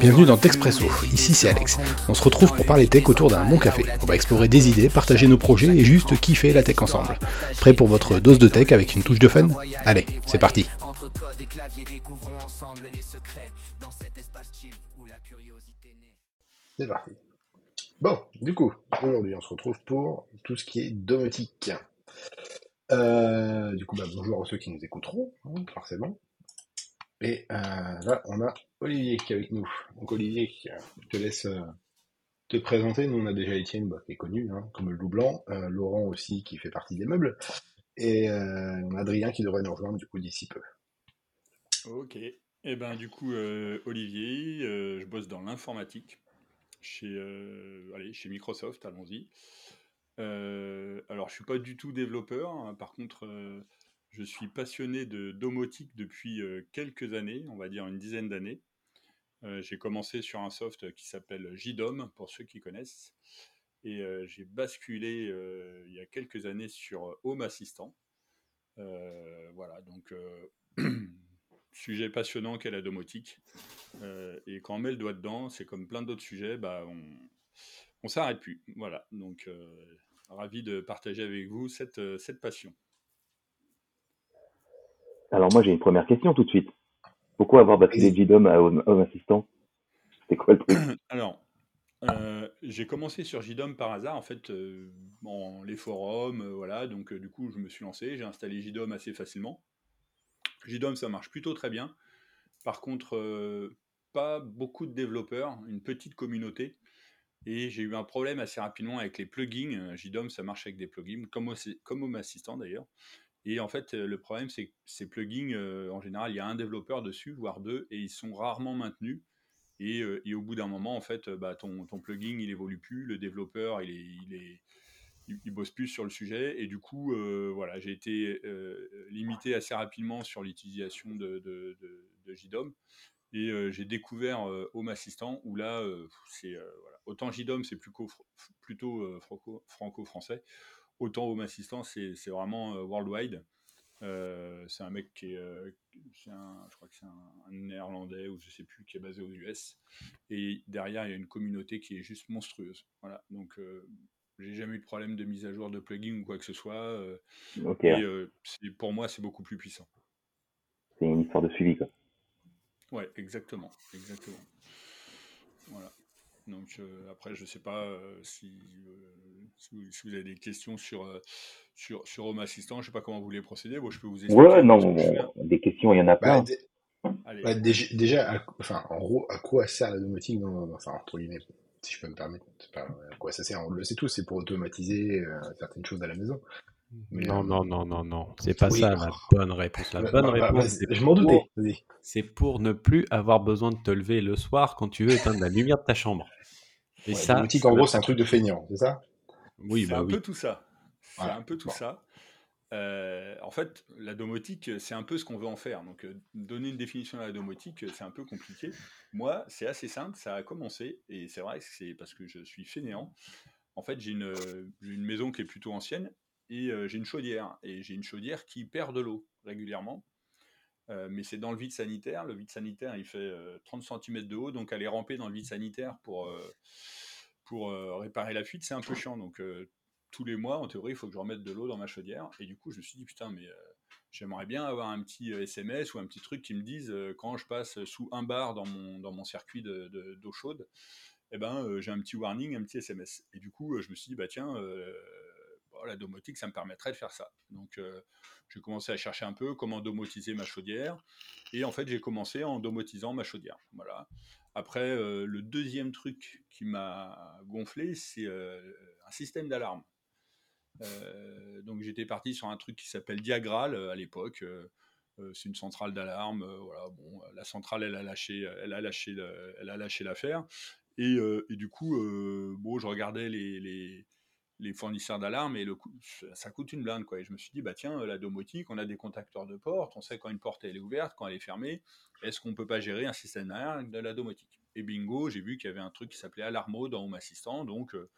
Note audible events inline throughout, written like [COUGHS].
Bienvenue dans Texpresso, ici c'est Alex. On se retrouve pour parler tech autour d'un bon café. On va explorer des idées, partager nos projets et juste kiffer la tech ensemble. Prêt pour votre dose de tech avec une touche de fun? Allez, c'est parti C'est parti. Bon, du coup, aujourd'hui on se retrouve pour tout ce qui est domotique. Euh, du coup, bah, bonjour à ceux qui nous écouteront, hein, forcément. Et euh, là, on a Olivier qui est avec nous. Donc Olivier, je te laisse euh, te présenter. Nous, on a déjà Étienne, bah, qui est connu, hein, comme le loup blanc. Euh, Laurent aussi, qui fait partie des meubles. Et euh, on a Adrien qui devrait nous rejoindre, du coup, d'ici peu. Ok. Et eh ben du coup, euh, Olivier, euh, je bosse dans l'informatique chez, euh, allez, chez Microsoft, allons-y. Euh, alors, je suis pas du tout développeur. hein. Par contre, euh, je suis passionné de domotique depuis euh, quelques années, on va dire une dizaine d'années. Euh, j'ai commencé sur un soft qui s'appelle JDOM, pour ceux qui connaissent. Et euh, j'ai basculé il y a quelques années sur Home Assistant. Voilà, donc [CLEARS THROAT] sujet passionnant qu'est la domotique. Et quand on met le doigt dedans, c'est comme plein d'autres sujets, bah, on on s'arrête plus. Voilà, donc ravi de partager avec vous cette passion. Alors moi j'ai une première question tout de suite. Pourquoi avoir basculé de. JDOM à Home, Home Assistant? C'était quoi le truc? [COUGHS] Alors, euh, j'ai commencé sur JDOM par hasard, en fait, euh, dans les forums, euh, voilà, donc du coup je me suis lancé, j'ai installé JDOM assez facilement. JDOM ça marche plutôt très bien. Par contre, pas beaucoup de développeurs, une petite communauté. Et j'ai eu un problème assez rapidement avec les plugins. JDOM, ça marche avec des plugins, comme, comme Home Assistant d'ailleurs. Et en fait, le problème, c'est que ces plugins, euh, en général, il y a un développeur dessus, voire deux, et ils sont rarement maintenus. Et, euh, au bout d'un moment, en fait, bah, ton, plugin, il évolue plus, le développeur, il est, il est, il, bosse plus sur le sujet. Et du coup, euh, voilà, j'ai été limité assez rapidement sur l'utilisation de, de, JDOM. Et j'ai découvert Home Assistant, où là, c'est voilà. autant JDOM, c'est plutôt, plutôt franco- franco-français, autant Home Assistant, c'est vraiment euh, worldwide. Euh, c'est un mec qui est, euh, un- je crois que c'est un, un néerlandais ou je sais plus, qui est basé aux US. Et derrière, il y a une communauté qui est juste monstrueuse. Voilà. Donc, j'ai jamais eu de problème de mise à jour de plugin ou quoi que ce soit. Ok, et ouais. euh, c'est- pour moi, c'est beaucoup plus puissant. c'est une histoire de suivi quoi. Ouais, exactement, exactement. Voilà. Donc euh, après, je sais pas euh, si, euh, si, vous, si vous avez des questions sur, euh, sur, sur Home Assistant, je sais pas comment vous voulez procéder. Bon, je peux vous Ouais, expliquer moi non, que des questions il y en a Bah, plein. Allez. bah, déjà, déjà, à- enfin, en gros, à quoi sert la domotique dans, enfin, entre guillemets, si je peux me permettre, pas, à quoi ça sert, on le sait tous, c'est pour automatiser euh, certaines choses à la maison. Mais, Non, euh, non, non, non, non. C'est pas oui, ça la bonne réponse. La bah, bonne bah, bah, réponse, je m'en doutais, c'est pour ne plus avoir besoin de te lever le soir quand tu veux éteindre la lumière de ta chambre. Et Ouais, ça, domotique, ça en gros, c'est un truc de feignant, c'est ça? Oui, C'est bah un oui. peu tout ça. C'est Voilà, un peu tout bon. ça. Euh, en fait, la domotique, c'est un peu ce qu'on veut en faire. Donc, euh, donner une définition à la domotique, euh, c'est un peu compliqué. Moi, c'est assez simple. Ça a commencé, et c'est vrai que c'est parce que je suis fainéant. En fait, j'ai une, j'ai une maison qui est plutôt ancienne, et euh, j'ai une chaudière. Et j'ai une chaudière qui perd de l'eau régulièrement. Euh, mais c'est dans le vide sanitaire. Le vide sanitaire, il fait euh, 30 cm de haut, donc aller ramper dans le vide sanitaire pour, euh, pour euh, réparer la fuite, c'est un peu chiant. Donc, tous les mois, en théorie, il faut que je remette de l'eau dans ma chaudière. Et du coup, je me suis dit, putain, mais j'aimerais bien avoir un petit SMS ou un petit truc qui me dise quand je passe sous un bar dans mon, dans mon circuit de- de- d'eau chaude, eh ben, j'ai un petit warning, un petit SMS. Et du coup, je me suis dit, bah tiens, bon, la domotique, ça me permettrait de faire ça. Donc, euh, j'ai commencé à chercher un peu comment domotiser ma chaudière. Et en fait, j'ai commencé en domotisant ma chaudière. Voilà. Après, euh, le deuxième truc qui m'a gonflé, c'est euh, un système d'alarme. Donc j'étais parti sur un truc qui s'appelle Diagral à l'époque. C'est une centrale d'alarme. voilà, bon, la centrale, elle a lâché, elle a lâché, le- elle a lâché l'affaire. Et, du coup, bon, je regardais les, les fournisseurs d'alarme et le ça coûte une blinde quoi. Et je me suis dit bah tiens la domotique, on a des contacteurs de porte, on sait quand une porte elle est ouverte, quand elle est fermée. Est-ce qu'on peut pas gérer un système d'alarme de la domotique? Et bingo, j'ai vu qu'il y avait un truc qui s'appelait Alarmo dans Home Assistant, donc euh,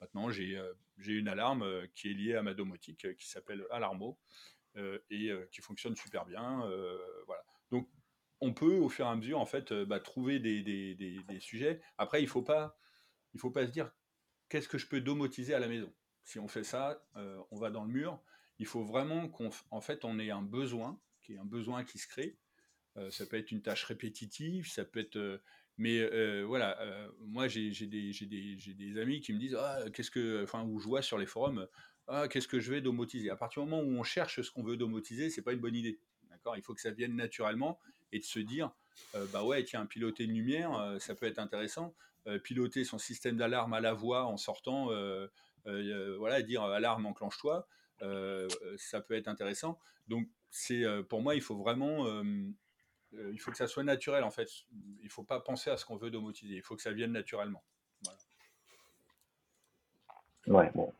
maintenant j'ai euh, j'ai une alarme euh, qui est liée à ma domotique euh, qui s'appelle Alarmo euh, et euh, qui fonctionne super bien. euh, voilà. Donc on peut au fur et à mesure en fait bah, trouver des, des, des, des, sujets. Après, il faut pas, il faut pas se dire qu'est-ce que je peux domotiser à la maison? Si on fait ça, on va dans le mur. Il faut vraiment qu'on en fait on ait un besoin, qui est un besoin qui se crée. ça peut être une tâche répétitive, ça peut être mais voilà, moi j'ai des, amis qui me disent ah, qu'est-ce que, enfin, où je vois sur les forums, ah, qu'est-ce que je vais domotiser? À partir du moment où on cherche ce qu'on veut domotiser, c'est pas une bonne idée. D'accord? Il faut que ça vienne naturellement et de se dire, bah ouais, tiens, piloter une lumière, ça peut être intéressant. piloter son système d'alarme à la voix en sortant, voilà, dire alarme enclenche-toi, ça peut être intéressant. Donc c'est pour moi, il faut vraiment euh, il faut que ça soit naturel en fait. Il faut pas penser à ce qu'on veut domotiser. Il faut que ça vienne naturellement. Ouais, bon.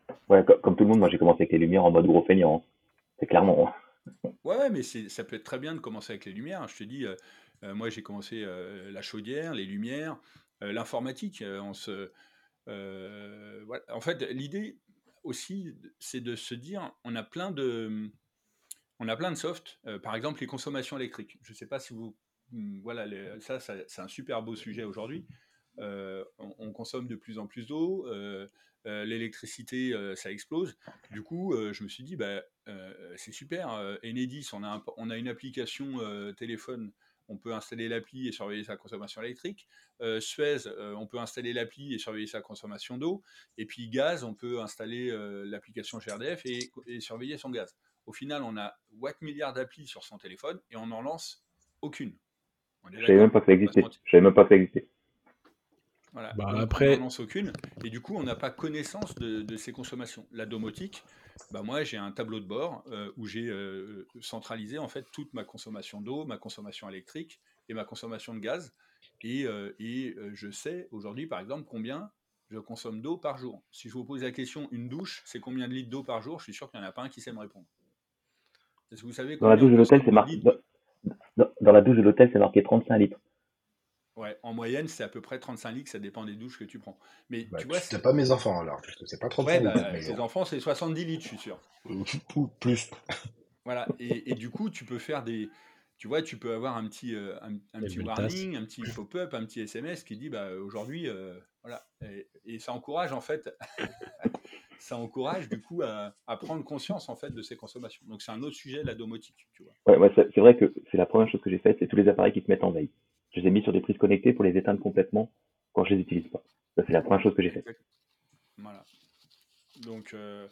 comme, tout le monde, moi j'ai commencé avec les lumières en mode gros feignant. Hein. C'est clairement. Hein. Ouais, mais ça peut être très bien de commencer avec les lumières. Je te dis, euh, euh, moi j'ai commencé la chaudière, les lumières, l'informatique. En fait, l'idée aussi, c'est de se dire, on a plein de, on a plein de soft, euh, par exemple les consommations électriques. Je ne sais pas si vous... Hmm, voilà, ça, c'est un super beau sujet aujourd'hui. Euh, on, consomme de plus en plus d'eau, euh, l'électricité, ça explose. Du coup, je me suis dit, bah, c'est super. Enedis, on a une application téléphone on peut installer l'appli et surveiller sa consommation électrique. Suez, on peut installer l'appli et surveiller sa consommation d'eau. Et puis gaz, on peut installer l'application GRDF et, surveiller son gaz. Au final, on a watt milliard d'applis sur son téléphone et on n'en lance aucune. Je ne savais même pas que ça existait. Je savais même pas que ça existait. Voilà. Bah, après... On n'en lance aucune. Et du coup, on n'a pas connaissance de, ces consommations. La domotique, bah moi, j'ai un tableau de bord euh, où j'ai euh, centralisé en fait toute ma consommation d'eau, ma consommation électrique et ma consommation de gaz. Et, euh, et je sais aujourd'hui, par exemple, combien je consomme d'eau par jour. Si je vous pose la question, une douche, c'est combien de litres d'eau par jour? Je suis sûr qu'il n'y en a pas un qui sait me répondre vous savez dans la douche de l'hôtel, c'est marqué. Dans, la douche de l'hôtel, c'est marqué 35 litres. Ouais, en moyenne, c'est à peu près 35 litres, ça dépend des douches que tu prends. Mais bah, tu vois, c'est pas mes enfants alors, c'est pas 35 ouais, bah, litres. enfants, c'est 70 litres, je suis sûr. Plus. Voilà, et, du coup, tu peux faire des. Tu vois, tu peux avoir un petit, euh, un, petit warning, un petit pop-up, un petit SMS qui dit bah, aujourd'hui, euh, voilà. Et, et, ça encourage en fait [LAUGHS] ça encourage du coup à, prendre conscience en fait de ces consommations. Donc c'est un autre sujet, la domotique. Tu vois. Ouais, c'est vrai que c'est la première chose que j'ai faite, c'est tous les appareils qui se mettent en veille. Je les ai mis sur des prises connectées pour les éteindre complètement quand je les utilise pas. C'est la première chose que j'ai faite. Voilà. Donc, euh,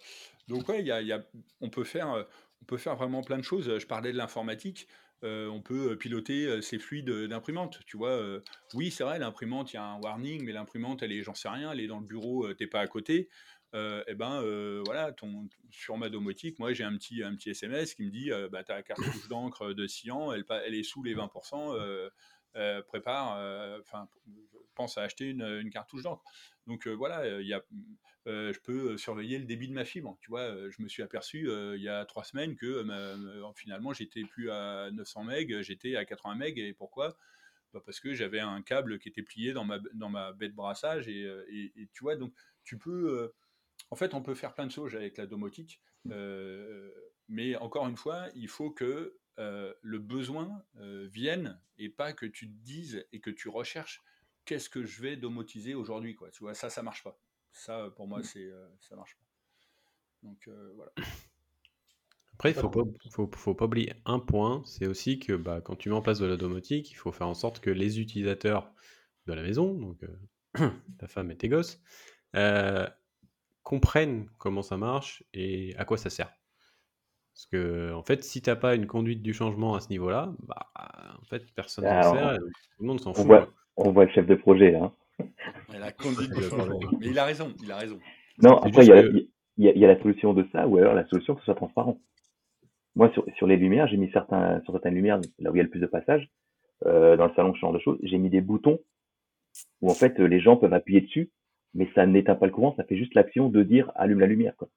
donc ouais, y a, y a, on peut faire, on peut faire vraiment plein de choses. Je parlais de l'informatique. Euh, on peut piloter ces fluides d'imprimante. Tu vois, oui, c'est vrai, l'imprimante, il y a un warning, mais l'imprimante, elle est, j'en sais rien, elle est dans le bureau, t'es pas à côté et euh, eh ben euh, voilà, ton, sur ma domotique, moi j'ai un petit, un petit SMS qui me dit euh, bah, ta cartouche [LAUGHS] d'encre de Cyan, elle, elle est sous les 20%, prépare, enfin pense à acheter une, cartouche d'encre. Donc voilà, il je peux surveiller le débit de ma fibre. Tu vois, je me suis aperçu il y a trois semaines que finalement j'étais plus à 900 MB, j'étais à 80 MB. Et pourquoi? Bah, Parce que j'avais un câble qui était plié dans ma, dans ma baie de brassage. Et, et tu vois, donc tu peux en fait, on peut faire plein de choses avec la domotique, euh, mais encore une fois, il faut que euh, le besoin euh, vienne et pas que tu te dises et que tu recherches qu'est-ce que je vais domotiser aujourd'hui. Quoi. Tu vois, ça, ça marche pas. Ça, pour moi, mmh. c'est ça marche pas. Donc voilà. Après, il ne faut pas, faut, pas oublier un point, c'est aussi que bah, quand tu mets en place de la domotique, il faut faire en sorte que les utilisateurs de la maison, donc [COUGHS] ta femme et tes gosses, comprennent comment ça marche et à quoi ça sert. Parce que, en fait, si t'as pas une conduite du changement à ce niveau-là, bah, en fait, personne ne sert, tout le monde s'en fout. on voit le chef de projet, [LAUGHS] là. la conduite [LAUGHS] du changement. Mais il a raison, il a raison. Non, après, il y, a, la solution de ça, ou alors la solution que ce soit transparent. Moi, sur, sur les lumières, j'ai mis certains, sur certaines lumières, là où il y a le plus de passages, euh, dans le salon, ce genre de choses, j'ai mis des boutons où, en fait, les gens peuvent appuyer dessus mais ça n'éteint pas le courant, ça fait juste l'action de dire allume la lumière. Quoi.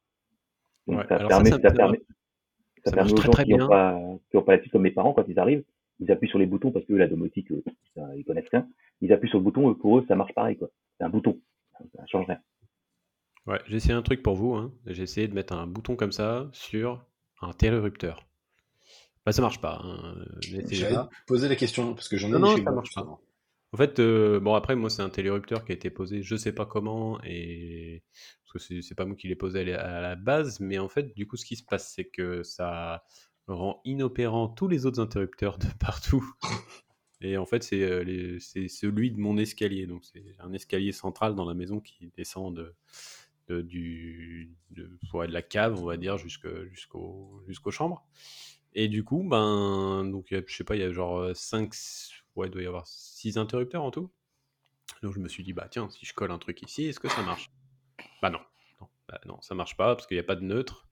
Donc ça, permet, ça, permet, ça, permet aux gens qui n'ont pas, qui ont pas l'habitude, comme mes parents, quand ils arrivent, ils appuient sur les boutons parce que la domotique, euh, ils connaissent rien. Ils appuient sur le bouton, et pour eux, ça marche pareil. quoi. C'est un bouton, ça change rien. Ouais, j'ai essayé un truc pour vous. Hein. J'ai essayé de mettre un bouton comme ça sur un télérupteur. Bah, ça marche pas. Hein. J'avais posé la question parce que j'en ai non, non, ça marche pas. En fait, euh, bon après moi c'est un télérupteur qui a été posé, je sais pas comment et parce que c'est pas moi qui l'ai posé à la base, mais en fait du coup ce qui se passe c'est que ça rend inopérant tous les autres interrupteurs de partout. Et en fait c'est euh, celui de mon escalier, donc c'est un escalier central dans la maison qui descend de, du de, de la cave on va dire jusqu'au jusqu'aux chambres. Et du coup ben donc je sais pas il y a genre 5 ouais, il doit y avoir 6 interrupteurs en tout. Donc je me suis dit, bah tiens, si je colle un truc ici, est-ce que ça marche? Bah non, non, bah, non, ça marche pas parce qu'il n'y a pas de neutre.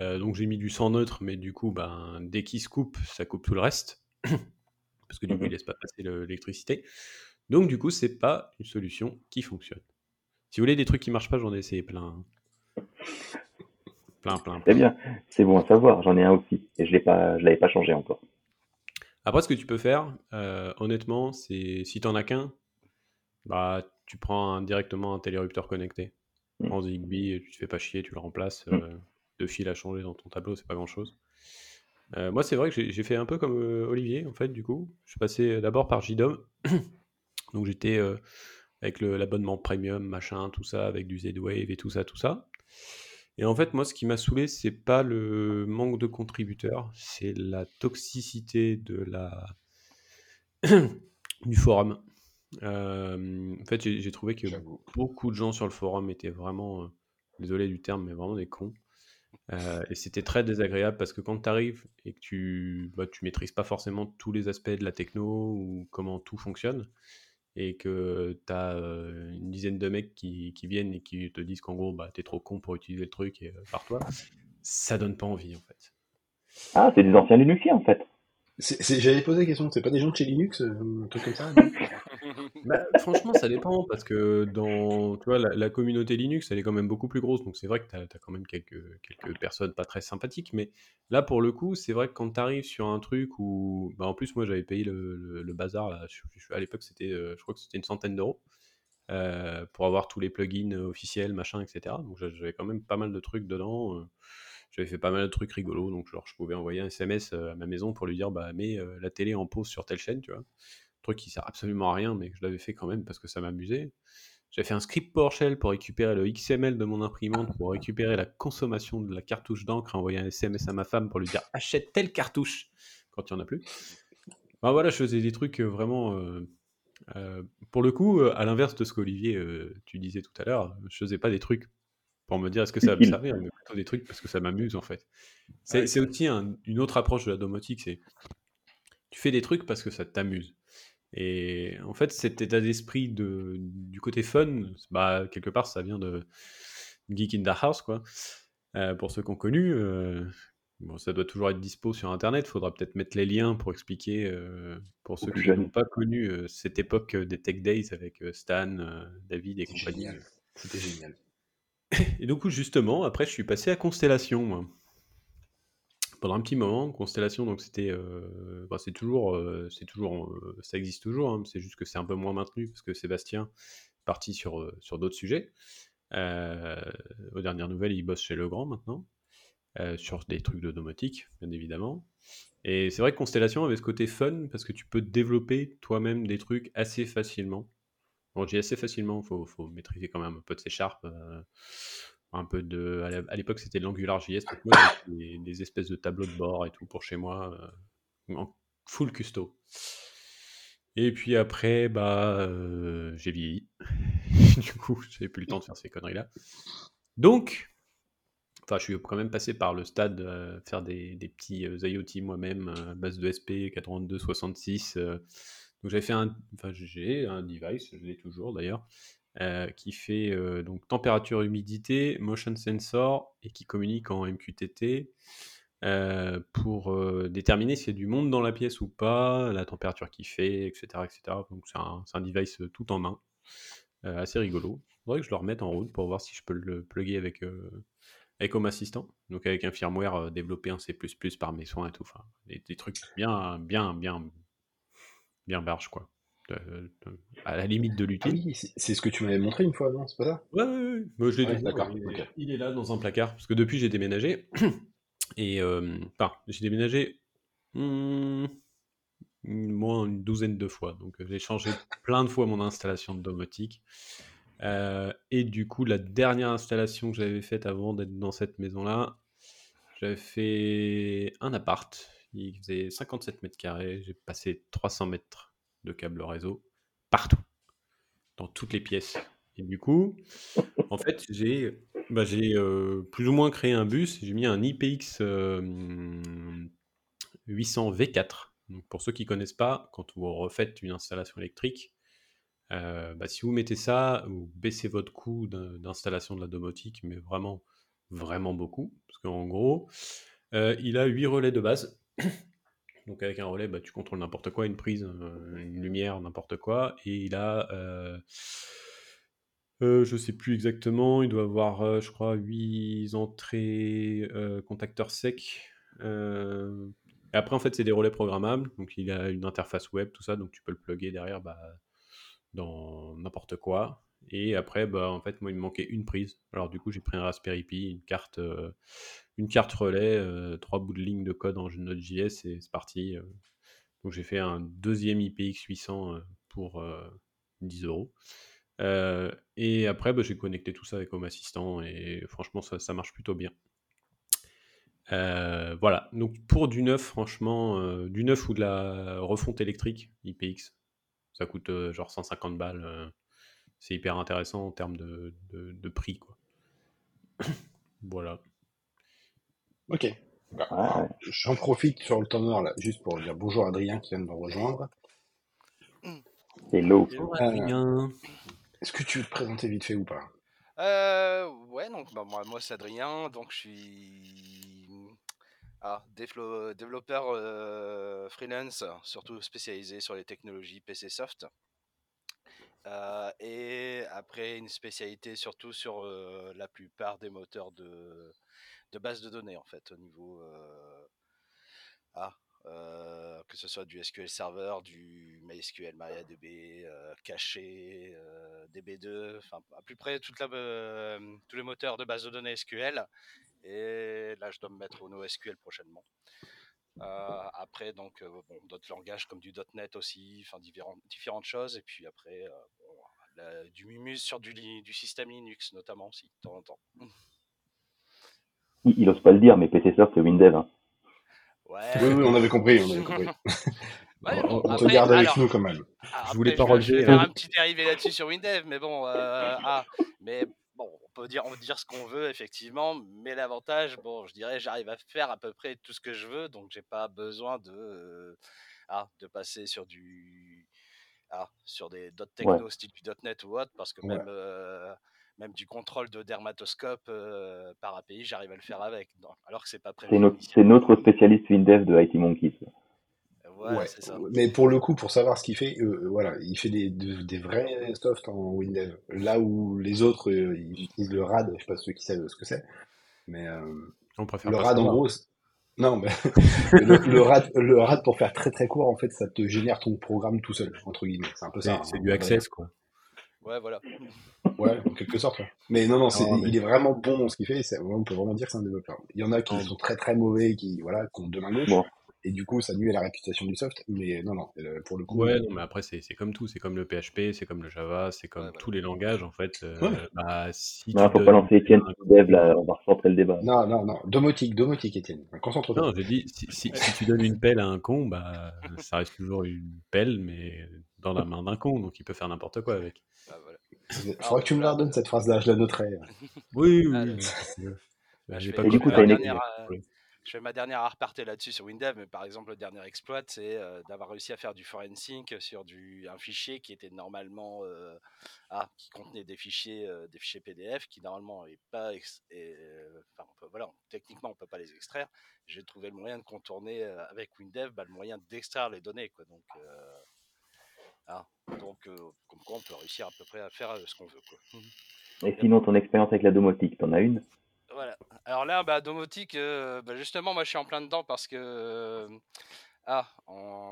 Euh, donc j'ai mis du sans neutre, mais du coup, ben, dès qu'il se coupe, ça coupe tout le reste. [COUGHS] parce que du coup, il mhm. laisse pas passer l'électricité. Donc du coup, c'est pas une solution qui fonctionne. Si vous voulez des trucs qui marchent pas, j'en ai essayé plein. Plein, plein. C'est bien, c'est bon à savoir. J'en ai un aussi et je ne l'avais pas changé encore. Après, ce que tu peux faire, euh, honnêtement, c'est si tu n'en as qu'un, bah, tu prends directement un télérupteur connecté. Mm. En Zigbee, tu te fais pas chier, tu le remplaces. Mm. Euh, deux fils à changer dans ton tableau, c'est pas grand chose. Euh, moi, c'est vrai que j'ai fait un peu comme Olivier, en fait, du coup. Je suis passé d'abord par JDOM. [COUGHS] Donc, j'étais avec l'abonnement premium, machin, tout ça, avec du Z-Wave et tout ça, tout ça. Et en fait, moi, ce qui m'a saoulé, c'est pas le manque de contributeurs, c'est la toxicité de la [COUGHS] du forum. Euh, en fait, j'ai trouvé que beaucoup de gens sur le forum étaient vraiment, euh, désolé du terme, mais vraiment des cons. Euh, et c'était très désagréable parce que quand tu arrives et que tu, bah, tu maîtrises pas forcément tous les aspects de la techno ou comment tout fonctionne, et que tu as une dizaine de mecs qui, qui, viennent et qui te disent qu'en gros, bah, t'es trop con pour utiliser le truc et, par toi, ça donne pas envie en fait. Ah, c'est des anciens Linuxiens en fait. J'avais posé la question, c'est pas des gens de chez Linux, un truc comme ça [LAUGHS] bah, franchement, ça dépend parce que dans tu vois, la, communauté Linux, elle est quand même beaucoup plus grosse. Donc c'est vrai que tu as, quand même quelques, personnes pas très sympathiques. Mais là, pour le coup, c'est vrai que quand tu arrives sur un truc où. Bah, en plus, moi, j'avais payé le, bazar. Là, à l'époque, c'était, euh, je crois que c'était une centaine d'euros euh, pour avoir tous les plugins officiels, machin, etc. Donc j'avais quand même pas mal de trucs dedans. Euh. j'avais fait pas mal de trucs rigolos. Donc genre, je pouvais envoyer un SMS à ma maison pour lui dire bah, mets la télé en pause sur telle chaîne, tu vois truc qui sert absolument à rien, mais je l'avais fait quand même parce que ça m'amusait. J'ai fait un script PowerShell pour récupérer le XML de mon imprimante, pour récupérer la consommation de la cartouche d'encre, envoyer un SMS à ma femme pour lui dire achète telle cartouche quand il n'y en a plus. Ben voilà, je faisais des trucs euh, vraiment. Euh, euh, pour le coup, à l'inverse de ce qu'Olivier, tu disais tout à l'heure, je faisais pas des trucs pour me dire est-ce que ça va me servir, mais plutôt des trucs parce que ça m'amuse en fait. C'est aussi une autre approche de la domotique, c'est tu fais des trucs parce que ça t'amuse. Et en fait, cet état d'esprit de, du côté fun, bah, quelque part, ça vient de Geek in the House, quoi. Euh, pour ceux qui ont connu, euh, bon, ça doit toujours être dispo sur Internet. Il faudra peut-être mettre les liens pour expliquer, euh, pour ceux qui n'ont pas connu cette époque des Tech Days avec Stan, David et compagnie. C'était génial. Et du coup, justement, après, je suis passé à Constellation, moi pendant un petit moment. Constellation, donc c'était, euh, bah, c'est toujours, euh, c'est toujours, euh, ça existe toujours. Hein, c'est juste que c'est un peu moins maintenu parce que Sébastien est parti sur sur d'autres sujets. aux dernières nouvelles, il bosse chez Legrand maintenant. sur des trucs de domotique, bien évidemment. Et c'est vrai que Constellation avait ce côté fun parce que tu peux développer toi-même des trucs assez facilement. Bon, je dis assez facilement, il faut, faut, maîtriser quand même un peu de C Sharp un peu de. À l'époque, c'était de l'AngularJS. Des, des, espèces de tableaux de bord et tout pour chez moi, euh, en full custo. Et puis après, bah, euh, j'ai vieilli. [LAUGHS] du coup, j'avais plus le temps de faire ces conneries-là. Donc, enfin, je suis quand même passé par le stade de euh, faire des, des petits IoT moi-même, base de SP 8266. donc, j'avais fait un. Enfin, j'ai un device, je l'ai toujours d'ailleurs, euh, qui fait euh, donc température, humidité, motion sensor et qui communique en MQTT euh, pour déterminer s'il y a du monde dans la pièce ou pas, la température qu'il fait, etc., etc. Donc c'est un, device tout en main, assez rigolo. Il faudrait que je le remette en route pour voir si je peux le plugger avec avec Home Assistant, donc avec un firmware développé en C++ par mes soins et tout, des trucs bien, bien, bien, bien barge quoi à la limite de l'utile. Ah oui, c'est ce que tu m'avais montré une fois, non C'est pas ça? Ouais, ouais, ouais. je l'ai d'accord. Il, est là dans un placard, parce que depuis j'ai déménagé. [CLEARS THROAT] Et euh, enfin, j'ai déménagé Mmh, moins une douzaine de fois. Donc j'ai changé plein de fois mon installation de domotique. et du coup, la dernière installation que j'avais faite avant d'être dans cette maison-là, j'avais fait un appart. Il faisait 57 mètres carrés. J'ai passé 300 mètres de câble réseau partout, dans toutes les pièces. Et du coup, en fait, j'ai bah, plus ou moins créé un bus. J'ai mis un IPX 800 V4. Donc pour ceux qui ne connaissent pas, quand vous refaites une installation électrique, bah, si vous mettez ça, vous baissez votre coût d'installation de la domotique, mais vraiment, vraiment beaucoup. Parce qu'en gros, il a 8 relais de base. Donc avec un relais, bah, tu contrôles n'importe quoi, une prise, une lumière, n'importe quoi. Et il a, je ne sais plus exactement, il doit avoir, je crois, 8 entrées contacteurs secs. Et après, en fait, c'est des relais programmables. Donc, il a une interface web, tout ça. Donc, tu peux le plugger derrière bah, dans n'importe quoi. Et après, bah, en fait, moi, il me manquait une prise. Alors, du coup, j'ai pris un Raspberry Pi, une carte, euh, une carte relais, euh, trois bouts de ligne de code en Node.js et c'est parti. Euh. Donc, j'ai fait un deuxième IPX 800 pour 10 euros. et après, bah, j'ai connecté tout ça avec Home Assistant et franchement, ça, ça marche plutôt bien. voilà, donc pour du neuf, franchement, du neuf ou de la refonte électrique, IPX, ça coûte genre 150 balles. C'est hyper intéressant en termes de, de, prix. Quoi. [COUGHS] voilà. Ok. Bah, j'en profite sur le temps là, juste pour dire bonjour Adrien qui vient de nous rejoindre. Hello. Adrien. Est-ce que tu veux te présenter vite fait ou pas? Euh, Ouais, donc bah, moi, moi c'est Adrien, donc je suis ah, développeur euh, freelance, surtout spécialisé sur les technologies PC soft. Euh, et après, une spécialité surtout sur euh, la plupart des moteurs de, de base de données, en fait, au niveau. ah, que ce soit du SQL Server, du MySQL, MariaDB, Caché, DB2, enfin à peu près toute la, tous les moteurs de base de données SQL et là, je dois me mettre au NoSQL prochainement. Euh, après, donc, euh, bon, d'autres langages comme du .NET aussi, enfin différentes, différentes choses. Et puis après, euh, du Mumus sur du, du, système Linux notamment aussi, de temps en temps. Il, n'ose pas le dire, mais PC Soft c'est Windev. Hein. Ouais. Oui, oui, on avait compris. On, avait compris. [LAUGHS] on, te garde avec nous quand même. je voulais pas relever. Je vais faire un petit dérivé là-dessus sur Windev, mais bon, ah, mais on peut dire, on dire ce qu'on veut, effectivement, mais l'avantage, bon, je dirais, j'arrive à faire à peu près tout ce que je veux, donc j'ai pas besoin de, euh, ah, de passer sur du, ah, sur des d'autres techno style du .NET ou autre, parce que même, euh, même du contrôle de dermatoscope euh, par API, j'arrive à le faire avec, alors que c'est pas prévu. C'est notre, spécialiste WinDev de IT Monkeys. Ouais, ça. Mais pour le coup, pour savoir ce qu'il fait, euh, voilà, il fait des, des, vrais softs en Windows. Là où les autres, euh, ils utilisent le RAD, je sais pas ceux qui savent ce que c'est. Mais euh, On préfère le RAD, en gros, non, mais [LAUGHS] le, RAD, le RAD, pour faire très très court, en fait, ça te génère ton programme tout seul, entre guillemets. C'est un peu ça. C'est hein, du access, quoi. Ouais, voilà. Ouais, en quelque sorte. Mais non, non, il est vraiment bon dans ce qu'il fait. On peut vraiment dire que c'est un développeur. Il y en a qui sont très très mauvais, qui voilà, qui ont deux mains gauche et du coup ça nuit à la réputation du soft mais non non euh, pour le coup ouais non mais après c'est comme tout c'est comme le PHP c'est comme le Java c'est comme tous les langages en fait euh, bah, si non faut pas lancer Etienne dev là on va recentrer le débat. Non non non domotique domotique Etienne concentre-toi. Non j'ai dit si, si, tu donnes une pelle à un con bah ça reste toujours une pelle mais dans la main d'un con donc il peut faire n'importe quoi avec. Bah, voilà. Il faudra que tu me la redonnes cette phrase là je la noterai. Oui oui, oui. Bah, j'ai pas du coup, une je fais ma dernière repartie là-dessus sur Windev, mais par exemple, le dernier exploit, c'est euh, d'avoir réussi à faire du forensic sur un fichier qui était normalement, euh, ah, qui contenait des fichiers, euh, des fichiers PDF, qui normalement est pas, enfin, voilà, techniquement, on peut pas les extraire. J'ai trouvé le moyen de contourner avec Windev, bah, le moyen d'extraire les données, quoi. Donc, ah, donc, comme quoi, on peut réussir à peu près à faire ce qu'on veut, quoi. Et sinon, ton expérience avec la domotique, t'en as une? Voilà. Alors là, bah, domotique, euh, bah, justement, moi je suis en plein dedans parce que euh, ah,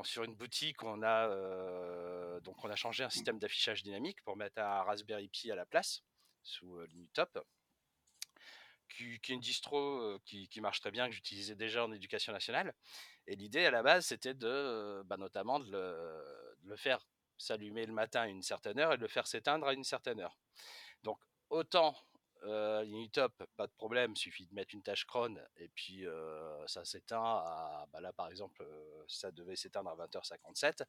sur une boutique, on a euh, donc on a changé un système d'affichage dynamique pour mettre un Raspberry Pi à la place sous Linutop, qui, qui, est une distro qui, qui, marche très bien que j'utilisais déjà en éducation nationale. Et l'idée à la base, c'était de, bah, notamment de le, de le faire s'allumer le matin à une certaine heure et de le faire s'éteindre à une certaine heure. Donc autant euh, Unitop, pas de problème, suffit de mettre une tâche cron et puis ça s'éteint. Bah là, par exemple, ça devait s'éteindre à 20h57.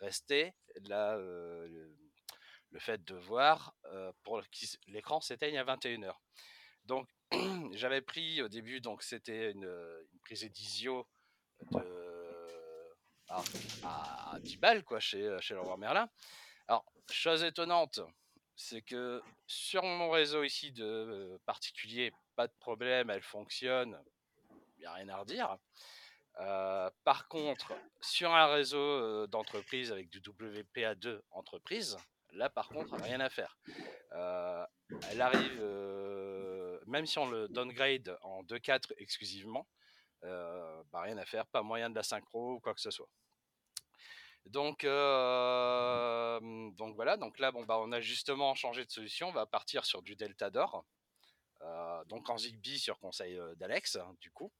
Restait là le, fait de voir pour l'écran s'éteigne à 21h. Donc, [CLEARS THROAT] j'avais pris au début, donc c'était une, prise Edisio de, à, à, 10 balles quoi, chez, chez Leroy Merlin. Alors, chose étonnante, c'est que sur mon réseau ici de particulier, pas de problème, elle fonctionne, il n'y a rien à redire. Euh, par contre, sur un réseau d'entreprise avec du WPA2 entreprise, là par contre, rien à faire. Euh, elle arrive, euh, même si on le downgrade en 2.4 exclusivement, bah, rien à faire, pas moyen de la synchro ou quoi que ce soit. Donc, euh, donc voilà, donc là, bon, bah, on a justement changé de solution, on va partir sur du Delta d'or, euh, donc en Zigbee sur conseil euh, d'Alex, hein, du coup.